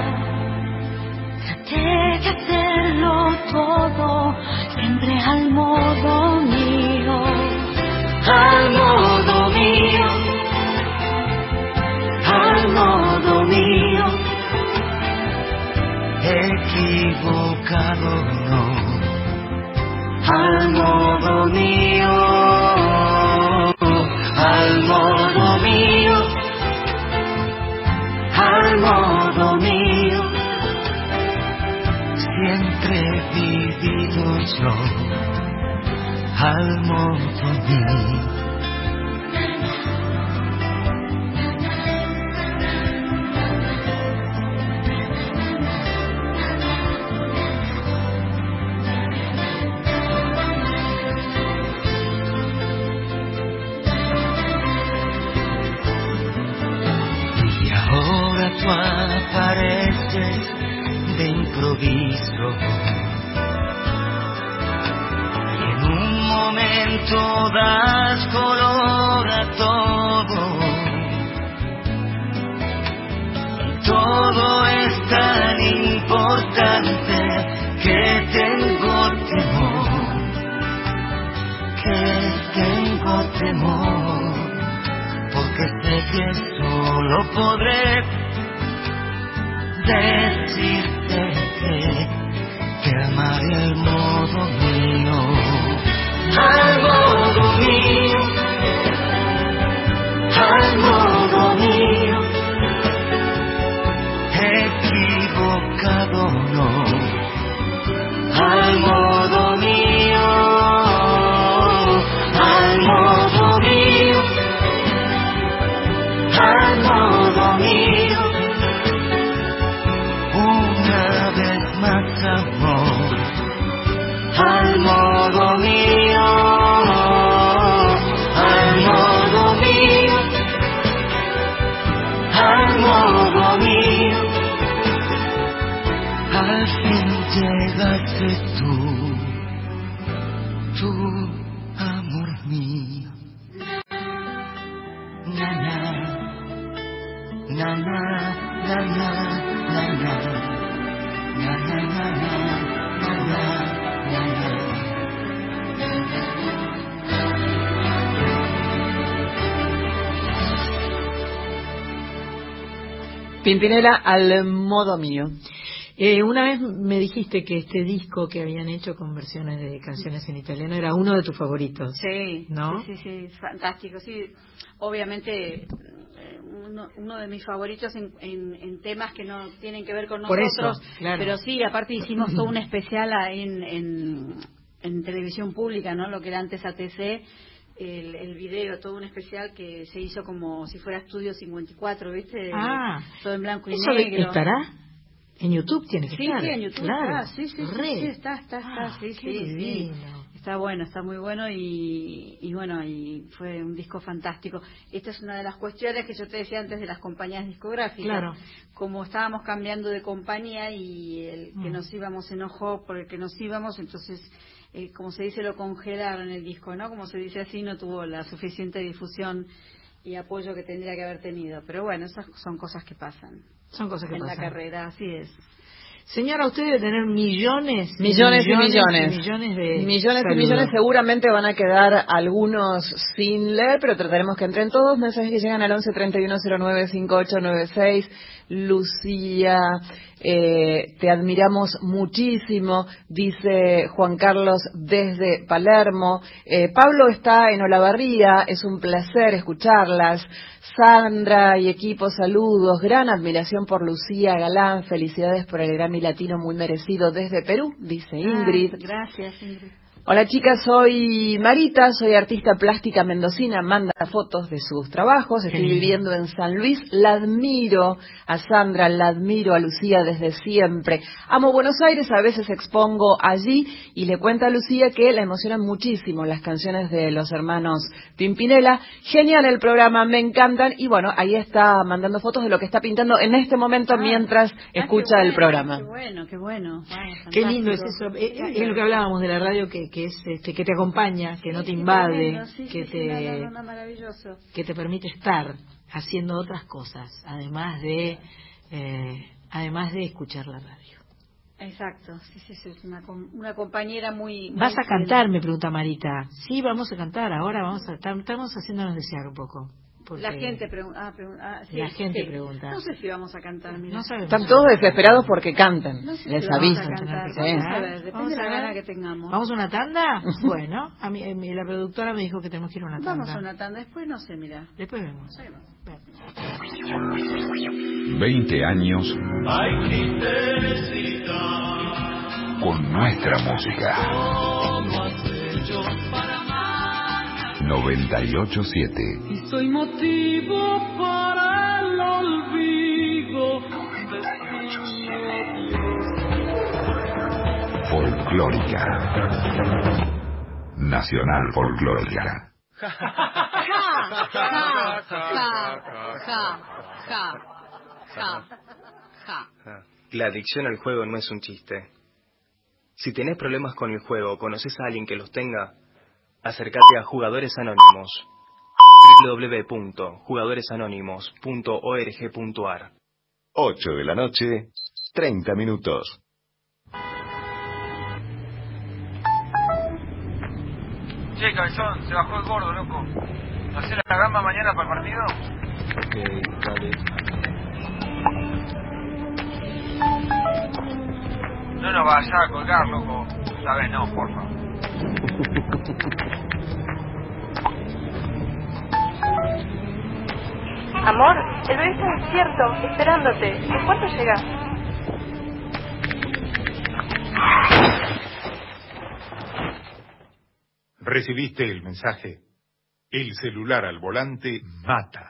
traté de hacerlo todo siempre al modo mío, al modo mío, al modo mío. Equivocado no, al modo mío, al modo mío, al modo mío. Siempre he vivido yo, al modo mío. Podré Pimpinela al modo mío. Eh, una vez me dijiste que este disco que habían hecho con versiones de canciones en italiano era uno de tus favoritos. Sí, ¿No? sí, sí, sí, fantástico. Sí, obviamente eh, uno, uno de mis favoritos en, en- en temas que no tienen que ver con Por nosotros. eso, claro. Pero sí, aparte hicimos todo un especial en, en, en televisión pública, ¿no? Lo que era antes ATC. El, el video, todo un especial que se hizo como si fuera Estudio 54, ¿viste? Ah, todo en blanco y ¿Eso de- negro. estará? En YouTube tiene que Sí, estar. sí, en YouTube claro. está, sí, sí, sí, Re. sí, está, está, está, Ah, sí, qué sí, sí. Está bueno, está muy bueno y, y bueno, y fue un disco fantástico. Esta es una de las cuestiones que yo te decía antes de las compañías discográficas. Claro. Como estábamos cambiando de compañía y el que Mm. nos íbamos enojó por el que nos íbamos, entonces, eh, como se dice, lo congelaron el disco, ¿no? Como se dice así, no tuvo la suficiente difusión y apoyo que tendría que haber tenido. Pero bueno, esas son cosas que pasan Son cosas que en pasan. la carrera, así es. Señora, usted debe tener millones, Millones y millones. y millones de Millones y millones seguramente van a quedar algunos sin leer, pero trataremos que entren todos. Mensajes que llegan al 11 31 09 5896. Lucía, eh, te admiramos muchísimo, dice Juan Carlos desde Palermo. Eh, Pablo está en Olavarría, es un placer escucharlas. Sandra y equipo, saludos. Gran admiración por Lucía Galán. Felicidades por el Grammy Latino muy merecido desde Perú, dice Ingrid. Ah, gracias, Ingrid. Hola chicas, soy Marita, soy artista plástica mendocina, manda fotos de sus trabajos, estoy viviendo en San Luis, la admiro a Sandra, la admiro a Lucía desde siempre. Amo Buenos Aires, a veces expongo allí y le cuento a Lucía que la emocionan muchísimo las canciones de los hermanos Pimpinela. Genial el programa, me encantan y bueno, ahí está mandando fotos de lo que está pintando en este momento mientras escucha Ah, qué el programa. Qué bueno, qué bueno. Ah, Qué lindo es eso. Eh, eh, Es lo que hablábamos de la radio, que, que es este, que te acompaña, que no te invade, Tremendo, sí, que sí, sí, no, te no, no, maravilloso. que te permite estar haciendo otras cosas, además de eh, además de escuchar la radio. Exacto, sí, sí, sí, es una, una compañera muy... muy ¿Vas a cantar? Me pregunta Marita. Sí, vamos a cantar. Ahora vamos a estamos haciéndonos desear un poco. Porque La gente pregunta. Ah, pregun- ah, sí, La gente sí. pregunta. No sé si vamos a cantar, mira. No sabemos. Están todos desesperados porque cantan, No sé si les vamos aviso. a cantar. Sí. Vamos a ver, depende Vamos de la gana que tengamos. ¿Vamos a una tanda? (laughs) bueno, a mí, eh, mi- la productora me dijo que tenemos que ir a una tanda. Vamos a una tanda. Después no sé, mira. Después vemos. Vemos. 20 años con nuestra música. 987 y soy motivo para el olvido Folclórica. Nacional Folclórica. Ja, ja, ja, ja, ja, ja. La adicción al juego no es un chiste. Si tenés problemas con el juego o conoces a alguien que los tenga, acércate a Jugadores Anónimos. www.jugadoresanónimos.org.ar 8 de la noche, 30 minutos. Che, cabezón, se bajó el gordo, loco. ¿No hacer la gamba mañana para el partido? Ok, dale. No nos vayas a colgar, loco. Sabes, no, porfa. Amor, el bebé está despierto, esperándote. ¿En cuánto llegas? Recibiste el mensaje. El celular al volante mata.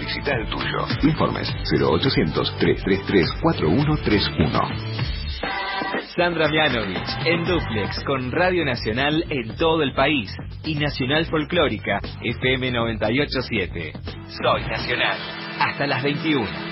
el tuyo. Informes 0800-333-4131. Sandra Mianovich en Duplex con Radio Nacional en todo el país y Nacional Folclórica FM 987. Soy Nacional. Hasta las 21.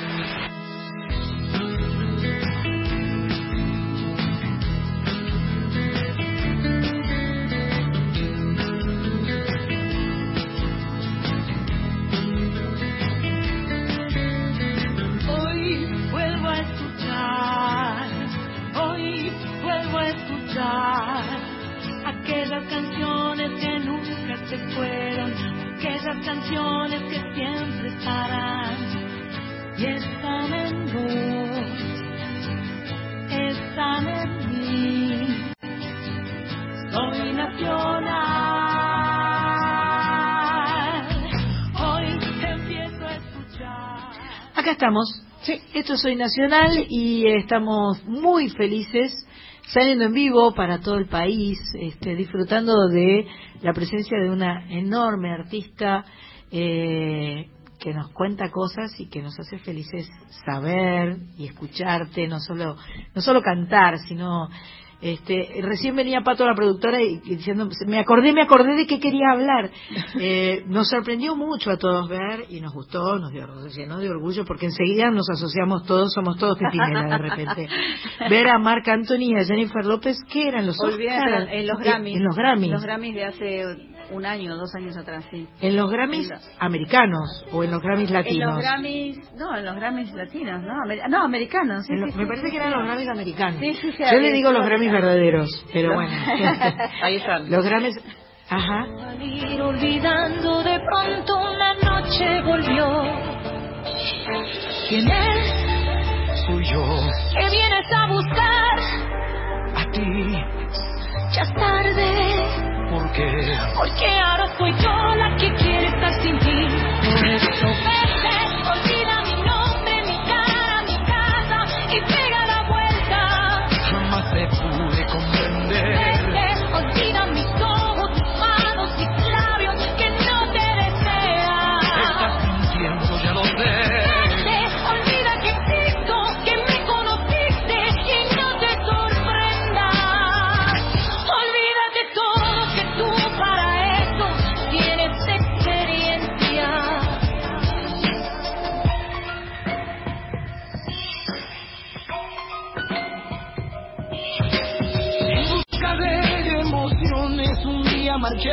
Estamos. Esto es Soy Nacional y estamos muy felices saliendo en vivo para todo el país, este, disfrutando de la presencia de una enorme artista eh, que nos cuenta cosas y que nos hace felices saber y escucharte, no solo, no solo cantar, sino este, recién venía Pato la productora y, y diciendo, me acordé, me acordé de que quería hablar. (laughs) Eh, nos sorprendió mucho a todos ver y nos gustó, nos dio, nos llenó de orgullo porque enseguida nos asociamos todos, somos todos Pipinela de repente. (laughs) ver a Marc Anthony y a Jennifer López, ¿qué eran los Oscar? en los Eh, Grammys. En los Grammys. Los Grammys de hace un año, dos años atrás, sí. En los Grammys En americanos o en los Grammys En latinos. los Grammys, no, en los Grammys latinos, ¿no? Amer- no, americanos. sí, En lo- sí, me sí, parece sí, que eran sí. los Grammys americanos. Sí, sí, sí, Yo le digo los. Grammys verdaderos, pero bueno. (laughs) Ahí están. los Grammys, ajá. Ir olvidando de pronto una noche volvió. ¿Quién es? Soy yo, ¿Qué vienes a buscar? a ti, Ya es tarde, porque ahora soy yo la que quiere estar sin ti. Por eso marché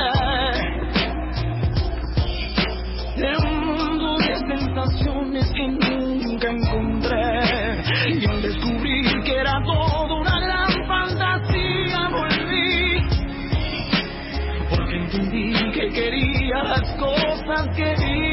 de un mundo de sensaciones que nunca encontré. Y al descubrir que era todo una gran fantasía volví. Porque entendí que quería las cosas que viven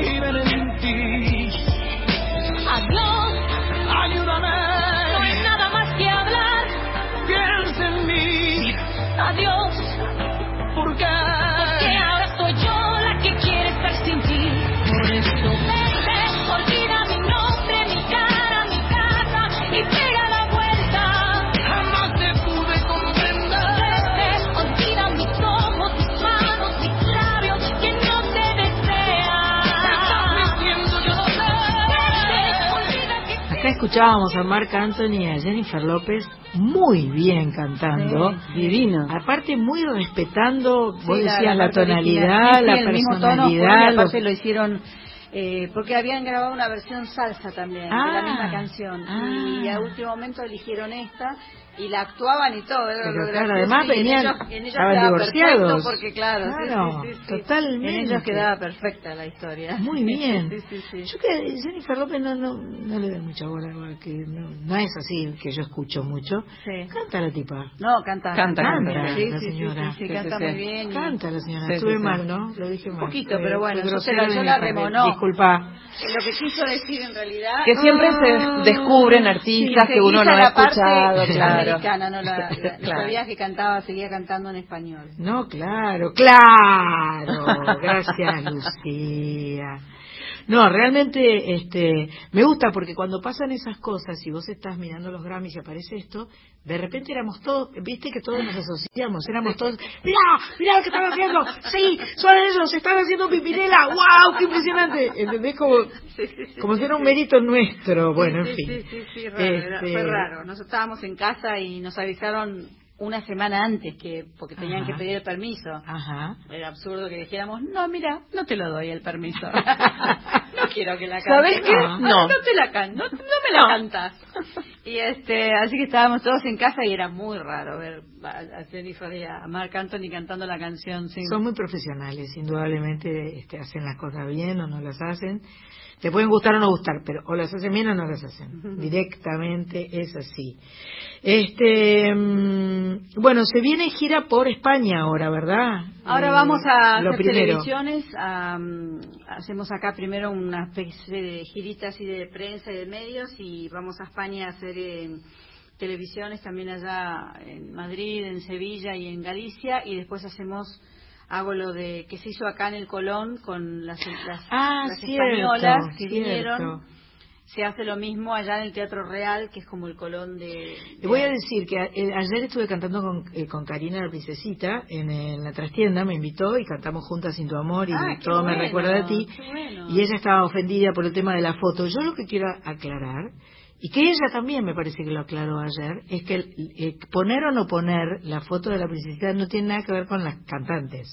escuchábamos a Marc Anthony y a Jennifer López muy bien cantando. Sí, divino. Aparte muy respetando, vos Sí, decías, la, tonalidad, original, la mismo tono, personalidad. aparte lo hicieron eh, porque habían grabado una versión salsa también de la Ah, misma canción ah. y a último momento eligieron esta y la actuaban y todo. era Pero lo claro, además en venían- ellos- en divorciados. perfecto porque claro, Claro, sí, sí, sí. totalmente. En ellos quedaba perfecta la historia. Muy (laughs) bien. Sí, sí, sí. Yo que Jennifer López no, no, no le doy mucha bola, que no, no es así que yo escucho mucho. Sí. Canta la tipa. No, canta. Canta, canta, Sí, la señora. sí, sí, Sí, canta sí, muy bien. y- Canta la señora. Sí, Estuve sí, sí. mal, ¿no? Lo dije mal. poquito, Fue- pero bueno, yo se la- yo la remonó. Disculpa. Lo que quiso decir en realidad Que siempre Ah. se descubren artistas que uno no ha escuchado, claro. Americana, no la, (laughs) la- Claro. sabías que cantaba, seguía cantando en español. No, claro, claro. Gracias, Lucía. No, realmente este, me gusta porque cuando pasan esas cosas y vos estás mirando los Grammys y aparece esto, de repente éramos todos, viste que todos nos asociamos, éramos todos, mirá, mirá lo que están haciendo, sí, son ellos, están haciendo pipinela, wow, qué impresionante, ¿entendés? Como, como si era un mérito nuestro, bueno, en fin. Sí, sí, sí, raro, era- Este, fue raro. Nosotros estábamos en casa y nos avisaron una semana antes que porque tenían Ajá. que pedir el permiso. Ajá. Era absurdo que dijéramos, no, mira, no te lo doy el permiso. (laughs) no quiero que la cantes. ¿Sabes qué? No, No. no te la can no, no me la cantas. Y este, así que estábamos todos en casa y era muy raro ver a Jennifer y a Marc Anthony cantando la canción. Sí. Son muy profesionales, indudablemente este, hacen las cosas bien o no las hacen. Te pueden gustar o no gustar, pero o las hacen bien o no las hacen. Directamente es así. Este, mm, bueno, se viene gira por España ahora, ¿verdad? Ahora Eh, vamos a lo hacer televisiones. hacemos acá primero una especie de girita así de prensa y de medios y vamos a España a hacer eh, televisiones también allá en Madrid, en Sevilla y en Galicia y después hacemos hago lo de que se hizo acá en el Colón con las, las, Ah, las cierto, españolas que cierto. vinieron se hace lo mismo allá en el Teatro Real, que es como el Colón de... Te voy a decir que eh, ayer estuve cantando con, eh, con Karina la Princesita en, en la trastienda, me invitó y cantamos juntas Sin Tu Amor y Ah, todo me recuerda a ti. bueno. Y ella estaba ofendida por el tema de la foto. Yo lo que quiero aclarar, y que ella también me parece que lo aclaró ayer, es que el- eh, poner o no poner la foto de la princesita no tiene nada que ver con las cantantes.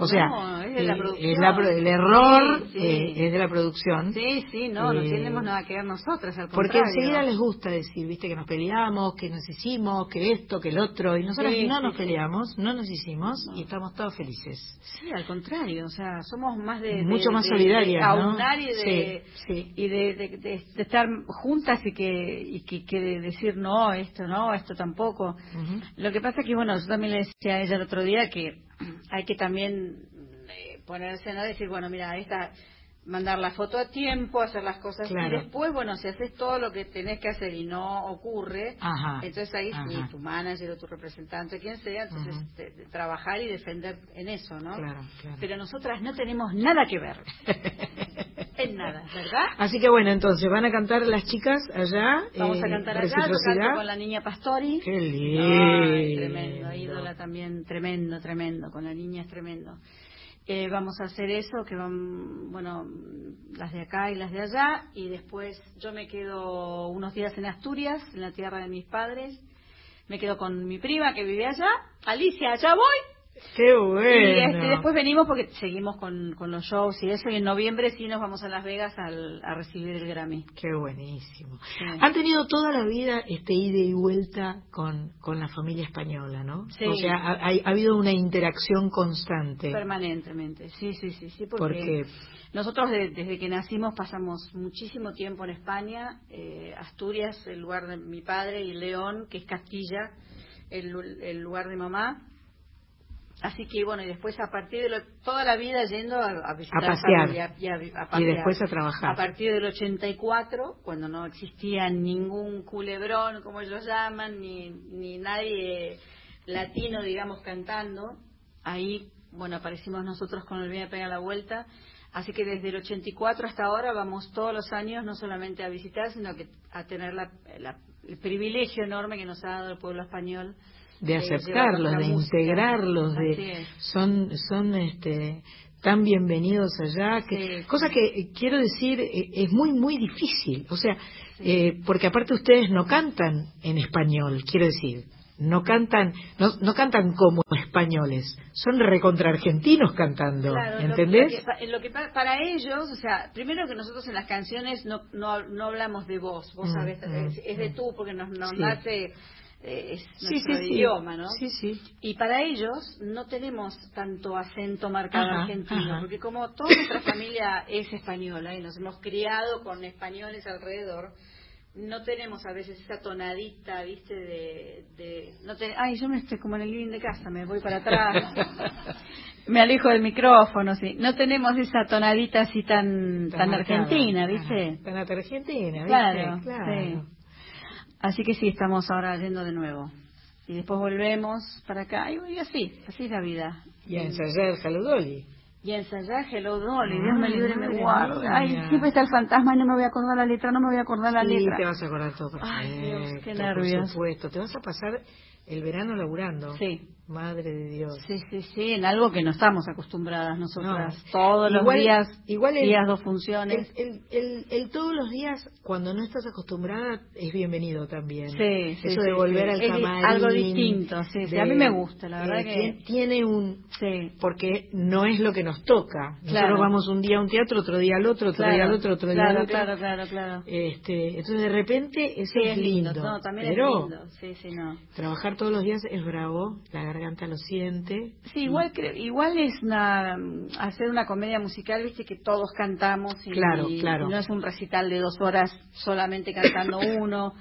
O sea, No, es de la eh, es la el error Sí, sí. eh, es de la producción. Sí, sí, no, no Eh, tenemos nada que ver nosotras, al Porque enseguida les gusta decir, viste, que nos peleamos, que nos hicimos, que esto, que el otro, y nosotros Sí, no nos peleamos, no nos hicimos y estamos todos felices. Sí, al contrario, o sea, somos más de... de- Mucho más solidarias, de ¿no? aunar y de, y de, de- estar juntas y que, y que, que de decir no, esto no, esto tampoco. Lo que pasa que, bueno, yo también le decía a ella el otro día que (clears throat) hay que también eh, ponerse, ¿no? Decir, bueno, mira, esta mandar la foto a tiempo, hacer las cosas Claro. y después, bueno, si haces todo lo que tenés que hacer y no ocurre, Ajá, entonces ahí sí, tu manager o tu representante, quien sea, entonces de trabajar y defender en eso, ¿no? Claro, claro. Pero nosotras no tenemos nada que ver. (laughs) en nada, ¿verdad? Así que bueno, entonces van a cantar las chicas allá. Vamos a eh, cantar allá, yo canto con la niña Pastori. Qué lindo. Ay, tremendo, ídola también, tremendo, tremendo, con la niña es tremendo. Eh, vamos a hacer eso, que van, bueno, las de acá y las de allá, y después yo me quedo unos días en Asturias, en la tierra de mis padres, me quedo con mi prima que vive allá, Alicia, allá voy, Qué bueno. y este, después venimos porque seguimos con, con los shows y eso, y en noviembre sí nos vamos a Las Vegas al- a recibir el Grammy. Qué buenísimo. Sí. Han tenido toda la vida este ida y vuelta con, con la familia española, ¿no? Sí. O sea, ha, ha- ha habido una interacción constante. Permanentemente, sí, sí, sí, sí, porque Porque- nosotros de- desde que nacimos pasamos muchísimo tiempo en España, eh, Asturias, el lugar de mi padre, y León, que es Castilla, el, el lugar de mamá. Así que bueno, y después a partir de lo- toda la vida yendo a, a visitar A pasear. familia y a, a Y pasear. después a trabajar. A partir del 84, cuando no existía ningún culebrón, como ellos llaman, ni, ni nadie latino, digamos, cantando, ahí, bueno, aparecimos nosotros con el Viene a Pegar la Vuelta. Así que desde el 84 hasta ahora vamos todos los años no solamente a visitar, sino que a tener la- la- el privilegio enorme que nos ha dado el pueblo español de aceptarlos, de integrarlos, de son son este tan bienvenidos allá, que, cosa que quiero decir eh, es muy muy difícil, o sea, eh, porque aparte ustedes no cantan en español, quiero decir, no cantan no, no cantan como españoles, son recontra argentinos cantando, Claro, ¿entendés? Lo que, lo que pa- para ellos, o sea, primero que nosotros en las canciones no, no, no hablamos de vos, vos Mm, sabés, mm, es, es de tú porque nos, nos Sí. nace, es Sí, nuestro sí, sí. idioma, ¿no? Sí, sí. Y para ellos no tenemos tanto acento marcado Ajá, argentino, ajá. porque como toda nuestra familia es española y nos hemos criado con españoles alrededor, no tenemos a veces esa tonadita, viste, de... de no te, ay, yo me estoy como en el living de casa, me voy para atrás, (laughs) me alejo del micrófono, sí. No tenemos esa tonadita así tan, tan, argentina, ¿viste? Tan argentina, ¿viste? Claro, Claro. sí. Así que sí, estamos ahora yendo de nuevo. Y después volvemos para acá. Y así, así es la vida. Y a ensayar Saludoli. Y ensayar Hello Dolly, Dios me libre me guarde. Ay, siempre está el fantasma y no me voy a acordar la letra, no me voy a acordar la Sí, letra. te vas a acordar todo perfecto. Ay, Dios, qué por nervios. supuesto. Te vas a pasar el verano laburando. Sí. Madre de Dios. Sí, sí, sí, en algo que no estamos acostumbradas nosotras. No. Todos los Igual- días, igual el- días, dos funciones. El, el, el- todos los días, cuando no estás acostumbrada, es bienvenido también. Sí, sí, Eso sí, de volver sí. al Es camarín. algo distinto, sí, sí. A mí me gusta, la verdad eh, que- tien- Tiene un... Sí. Porque no es lo que nos toca. Nosotros Claro. vamos un día a un teatro, otro día al otro, otro Claro, día al otro, otro día al otro. Claro, claro, claro. Este, entonces de repente eso Sí, es lindo. No, también pero es lindo. Sí, sí, no. trabajar todos los días es bravo, la garganta lo siente. Sí, igual igual es una, hacer una comedia musical, viste que todos cantamos y, Claro, y claro. no es un recital de dos horas solamente cantando (coughs) uno.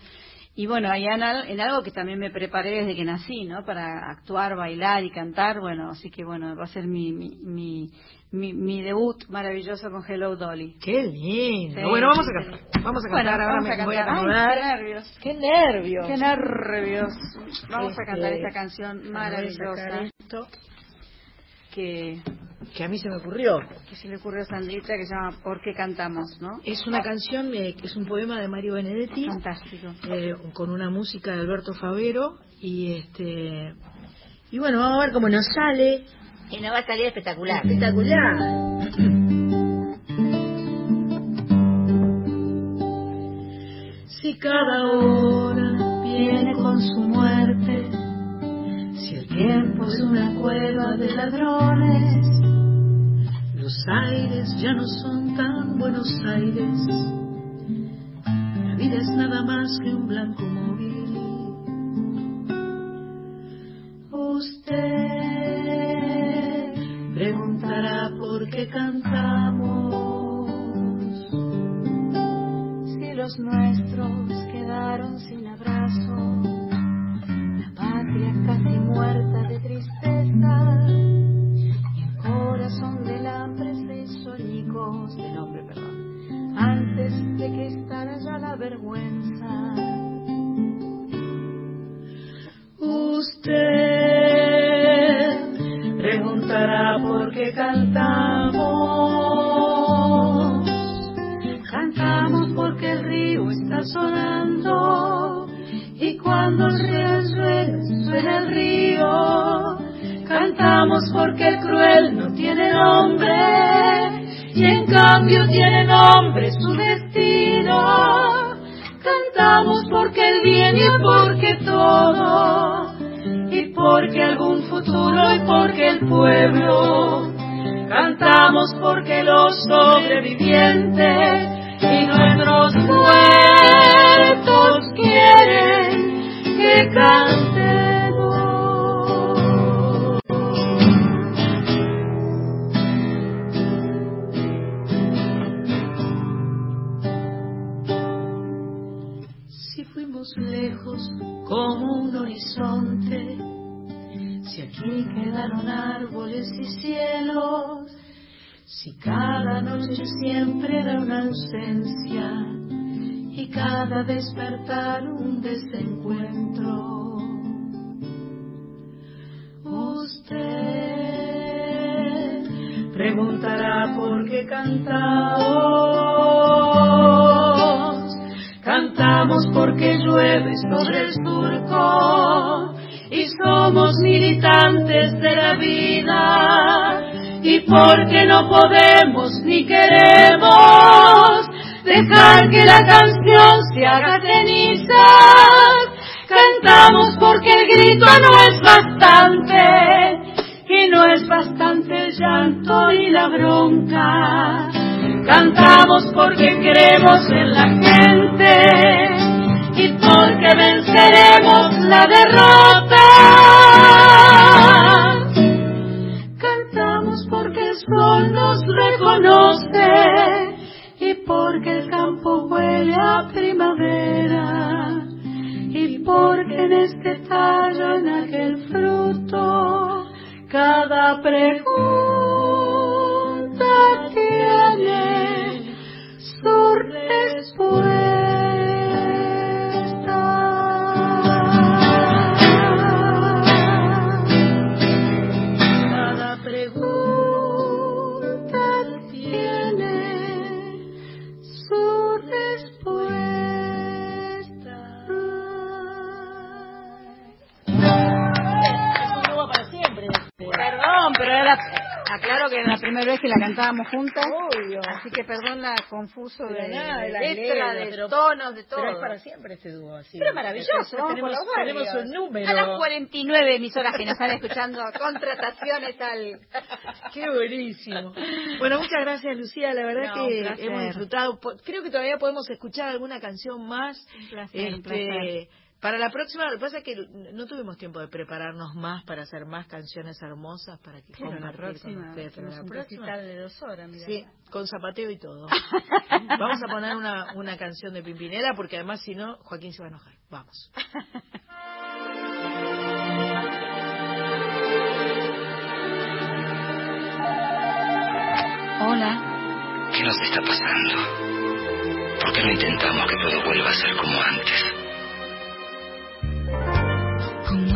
Y bueno, hay en, al- en algo que también me preparé desde que nací, ¿no? Para actuar, bailar y cantar, bueno, así que bueno, va a ser mi, mi, mi, mi, mi debut maravilloso con Hello Dolly. Qué lindo. Sí, bueno, vamos a cantar. Vamos a Bueno, cantar ahora, vamos me a voy a cantar. Ay, acomodar. qué nervios. Qué nervios. Qué nervios. Vamos a cantar esta canción maravillosa esto. que que a mí se me ocurrió. Que se le ocurrió a Sandrita que se llama ¿Por qué cantamos? ¿no? Es una canción, eh, es un poema de Mario Benedetti. Fantástico. eh, con una música de Alberto Favero. Y este y bueno, vamos a ver cómo nos sale. Y nos va a salir espectacular. Espectacular. Si cada hora viene con su muerte, si el tiempo es una cueva de ladrones, los aires ya no son tan Buenos Aires. La vida es nada más que un blanco móvil. Usted qué cantamos. Si los nuestros quedaron sin abrazo, la patria casi muerta de tristeza, y el corazón del hambre se hizo del hombre, perdón, antes de que estallara ya la vergüenza. Usted preguntará por qué cantamos. Sonando y cuando el suena el río, cantamos porque el cruel no tiene nombre y en cambio tiene nombre su destino. Cantamos porque el bien y porque todo y porque algún futuro y porque el pueblo. Cantamos porque los sobrevivientes y nuestros muertos quieren que cantemos. Si fuimos lejos como un horizonte, si aquí quedaron árboles y cielos, si cada noche siempre era una ausencia y cada despertar un desencuentro. Usted preguntará por qué cantamos. Cantamos porque llueve sobre el surco y somos militantes de la vida y porque no podemos ni queremos dejar que la canción se haga cenizas. Cantamos porque el grito no es bastante y no es bastante el llanto y la bronca. Cantamos porque creemos en la gente y porque venceremos la derrota. Cantamos porque el sol nos reconoce porque el campo huele a primavera y porque en este tallo, en aquel fruto, cada pregunta que la cantábamos juntas. Así que perdón la confuso de, nada, de la letra, de pero- tonos, de todo. Pero es para siempre este dúo así. Pero maravilloso, vamos tenemos, tenemos un número. A las 49 emisoras que nos están escuchando, (laughs) contrataciones al... Qué buenísimo. Bueno, muchas gracias Lucía, la verdad No, que hemos disfrutado. Creo que todavía podemos escuchar alguna canción más. Un placer, un Este, placer. Para la próxima, lo que pasa es que no tuvimos tiempo de prepararnos más para hacer más canciones hermosas para que Pero la compartir próxima, con ustedes. Pero la un próxima, de dos horas, mira. sí, con zapateo y todo. (laughs) Vamos a poner una, una canción de Pimpinela porque además si no, Joaquín se va a enojar. Vamos. Hola, ¿Qué nos está pasando? ¿Por qué no intentamos que todo vuelva a ser como antes?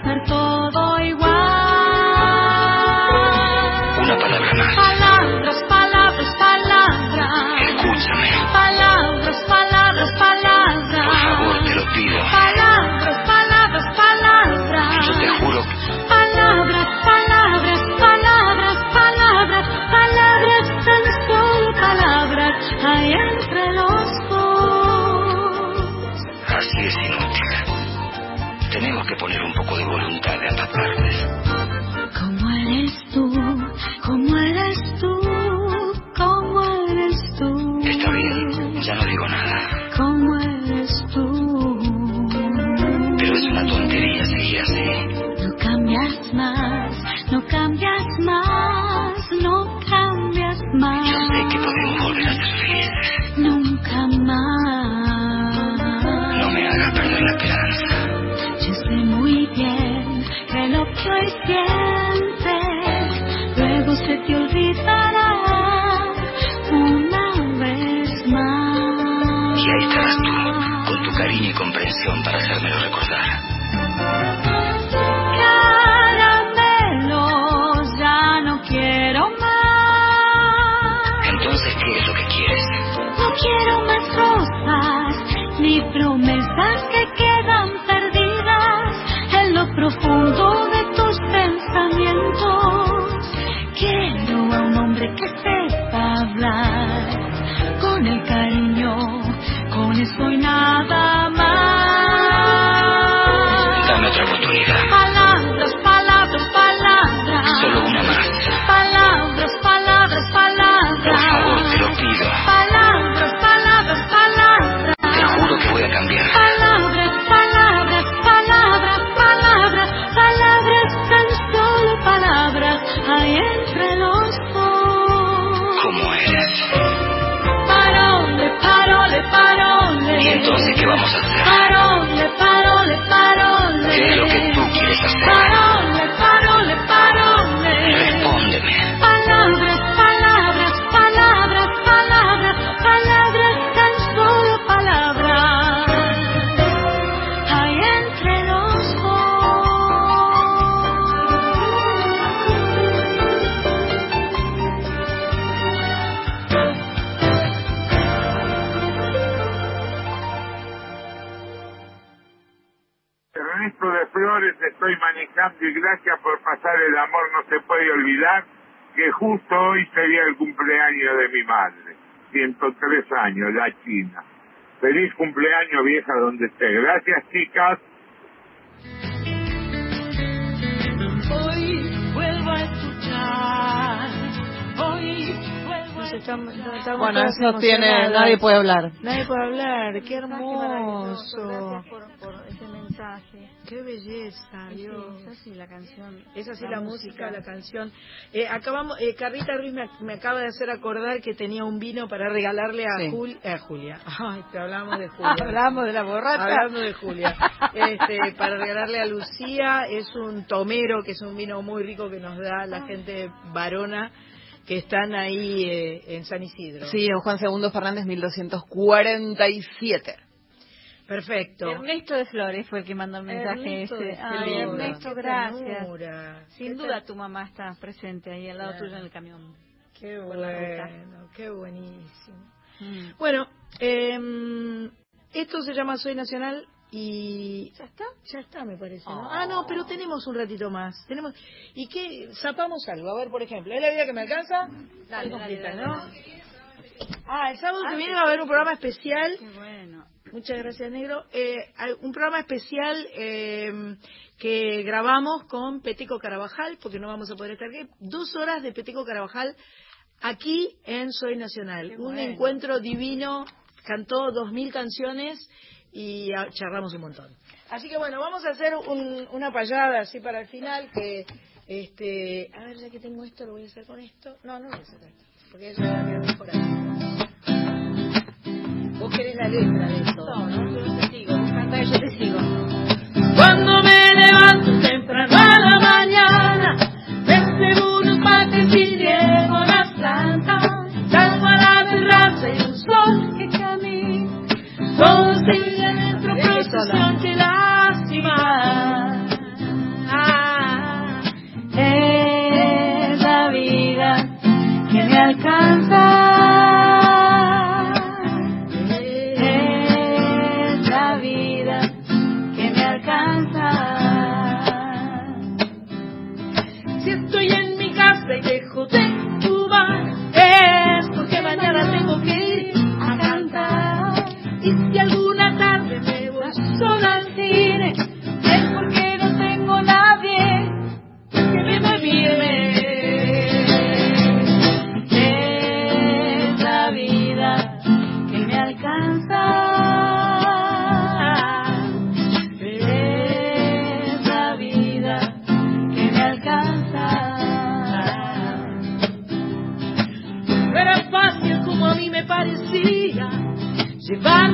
vuelve sientes luego se te olvidará una vez más. Y ahí estarás tú, con tu cariño y comprensión para hacérmelo recordar. Vamos a el amor no se puede olvidar que justo hoy sería el cumpleaños de mi madre, 103 años, la China. Feliz cumpleaños vieja donde esté. Gracias chicas. Hoy vuelvo a escuchar. Hoy a escuchar. Bueno, eso tiene, nadie puede hablar. Nadie puede hablar. Qué hermoso. Gracias por, por ese mensaje. Qué belleza, Sí, Dios. es así la canción. Es así la, La música, música. la canción. Eh, acabamos, eh, Carlita Ruiz me, me acaba de hacer acordar que tenía un vino para regalarle a, Sí. Jul- a Julia. (laughs) Ay, te hablamos de Julia. Hablamos de la borracha. Hablando de Julia. (laughs) Este, para regalarle a Lucía es un tomero, que es un vino muy rico que nos da la gente varona que están ahí eh, en San Isidro. Sí, en Juan II Fernández, 1247. Perfecto. Ernesto de Flores fue el que mandó el mensaje Ernesto ese. Ay. Ernesto, gracias. Sin duda tu mamá está presente ahí al lado Claro. tuyo en el camión. Qué bueno, qué buenísimo. Mm. Bueno, eh, esto se llama Soy Nacional Y ya está, ya está, me parece. ¿no? Ah, no, pero tenemos un ratito más. Tenemos y qué zapamos algo. A ver, por ejemplo, ¿es la vida que me alcanza? Dale, completa, dale, ¿no? dale. Ah, el sábado que Ah, viene va a haber un programa especial. Qué bueno. Muchas gracias, Negro. Eh, un programa especial eh, que grabamos con Peteco Carabajal, porque no vamos a poder estar aquí. Dos horas de Peteco Carabajal aquí en Soy Nacional. un bueno. encuentro divino. Cantó dos mil canciones y charlamos un montón. Así que bueno, vamos a hacer un- una payada así para el final que... Este, a ver, ya que tengo esto, lo voy a hacer con esto. No, no lo voy a hacer con esto, porque eso va a quedar mejor así. Vos querés la letra de esto. No, no, yo te sigo. Vos yo te sigo. Cuando me By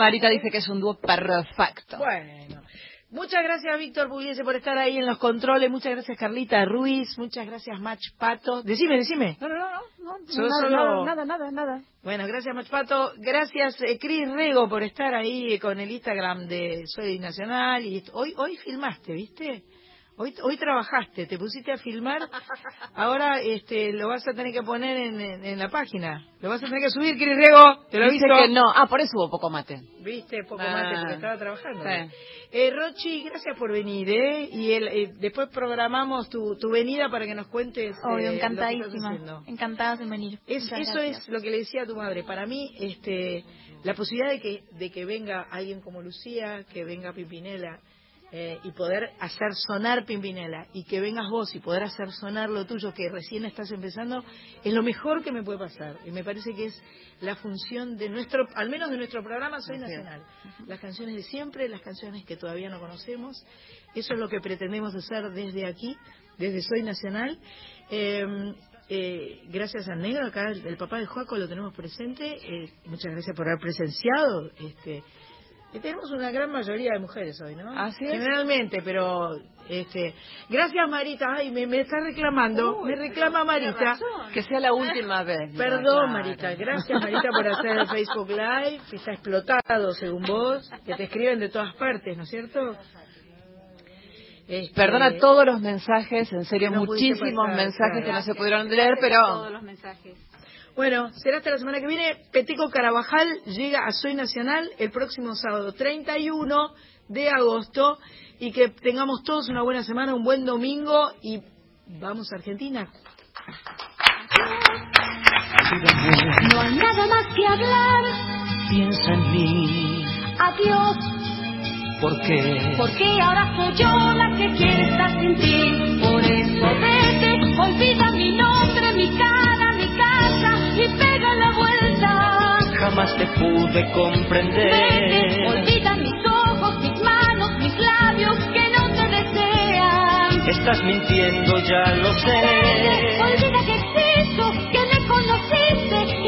Marita dice que es un dúo perfecto. Bueno, muchas gracias Víctor Pugliese por estar ahí en los controles, muchas gracias Carlita Ruiz, muchas gracias Mach Pato. Decime, decime. No, no, no, no, no, Solo- nada, solo- nada, nada, nada. Bueno, gracias Mach Pato, gracias eh, Cris Rego por estar ahí con el Instagram de Soy Nacional y hoy hoy filmaste, ¿viste? Hoy, hoy trabajaste, te pusiste a filmar, (laughs) ahora este, lo vas a tener que poner en, en- en la página. Lo vas a tener que subir, Cris Riego, te lo aviso. que no. Ah, por eso hubo poco mate. Viste, poco Ah. mate porque estaba trabajando. Sí. Eh, Rochi, gracias por venir, ¿eh? Y el, eh, después programamos tu, tu venida para que nos cuentes. eh, Obvio, estás encantadísima. Encantada de venir. Es- eso gracias. es lo que le decía a tu madre. Para mí, este, la posibilidad de que, de que venga alguien como Lucía, que venga Pimpinela, eh, y poder hacer sonar Pimpinela, y que vengas vos y poder hacer sonar lo tuyo, que recién estás empezando, es lo mejor que me puede pasar. Y me parece que es la función de nuestro, al menos de nuestro programa Soy. Nacional. Las canciones de siempre, las canciones que todavía no conocemos. Eso es lo que pretendemos hacer desde aquí, desde Soy Nacional. Eh, eh, gracias al negro, acá el, el papá de Joaco lo tenemos presente. Eh, muchas gracias por haber presenciado. Este, y tenemos una gran mayoría de mujeres hoy, ¿no? Así es. Generalmente, pero este, gracias Marita. Ay, me, me está reclamando, me reclama Marita. Que sea la última (laughs) vez. Perdón, Claro. Marita. Gracias, Marita, por hacer el Facebook Live, que está explotado, según vos, que te escriben de todas partes, ¿no es cierto? Este, Perdona todos los mensajes, en serio, no pasar, mensajes claro. que no se pudieron leer, pero Todos los mensajes. Bueno, será hasta la semana que viene. Peteco Carabajal llega a Soy Nacional el próximo sábado 31 de agosto y que tengamos todos una buena semana, un buen domingo y vamos a Argentina. No hay nada más que hablar. Piensa en mí, Adiós, ¿por qué? porque ahora soy yo la que quiere estar sin ti. Por eso vete, olvida Jamás te pude Vete, comprender. olvida mis ojos, mis manos, mis labios que no te desean. Estás mintiendo, ya lo sé. Olvida que existo, que me conociste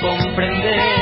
comprender.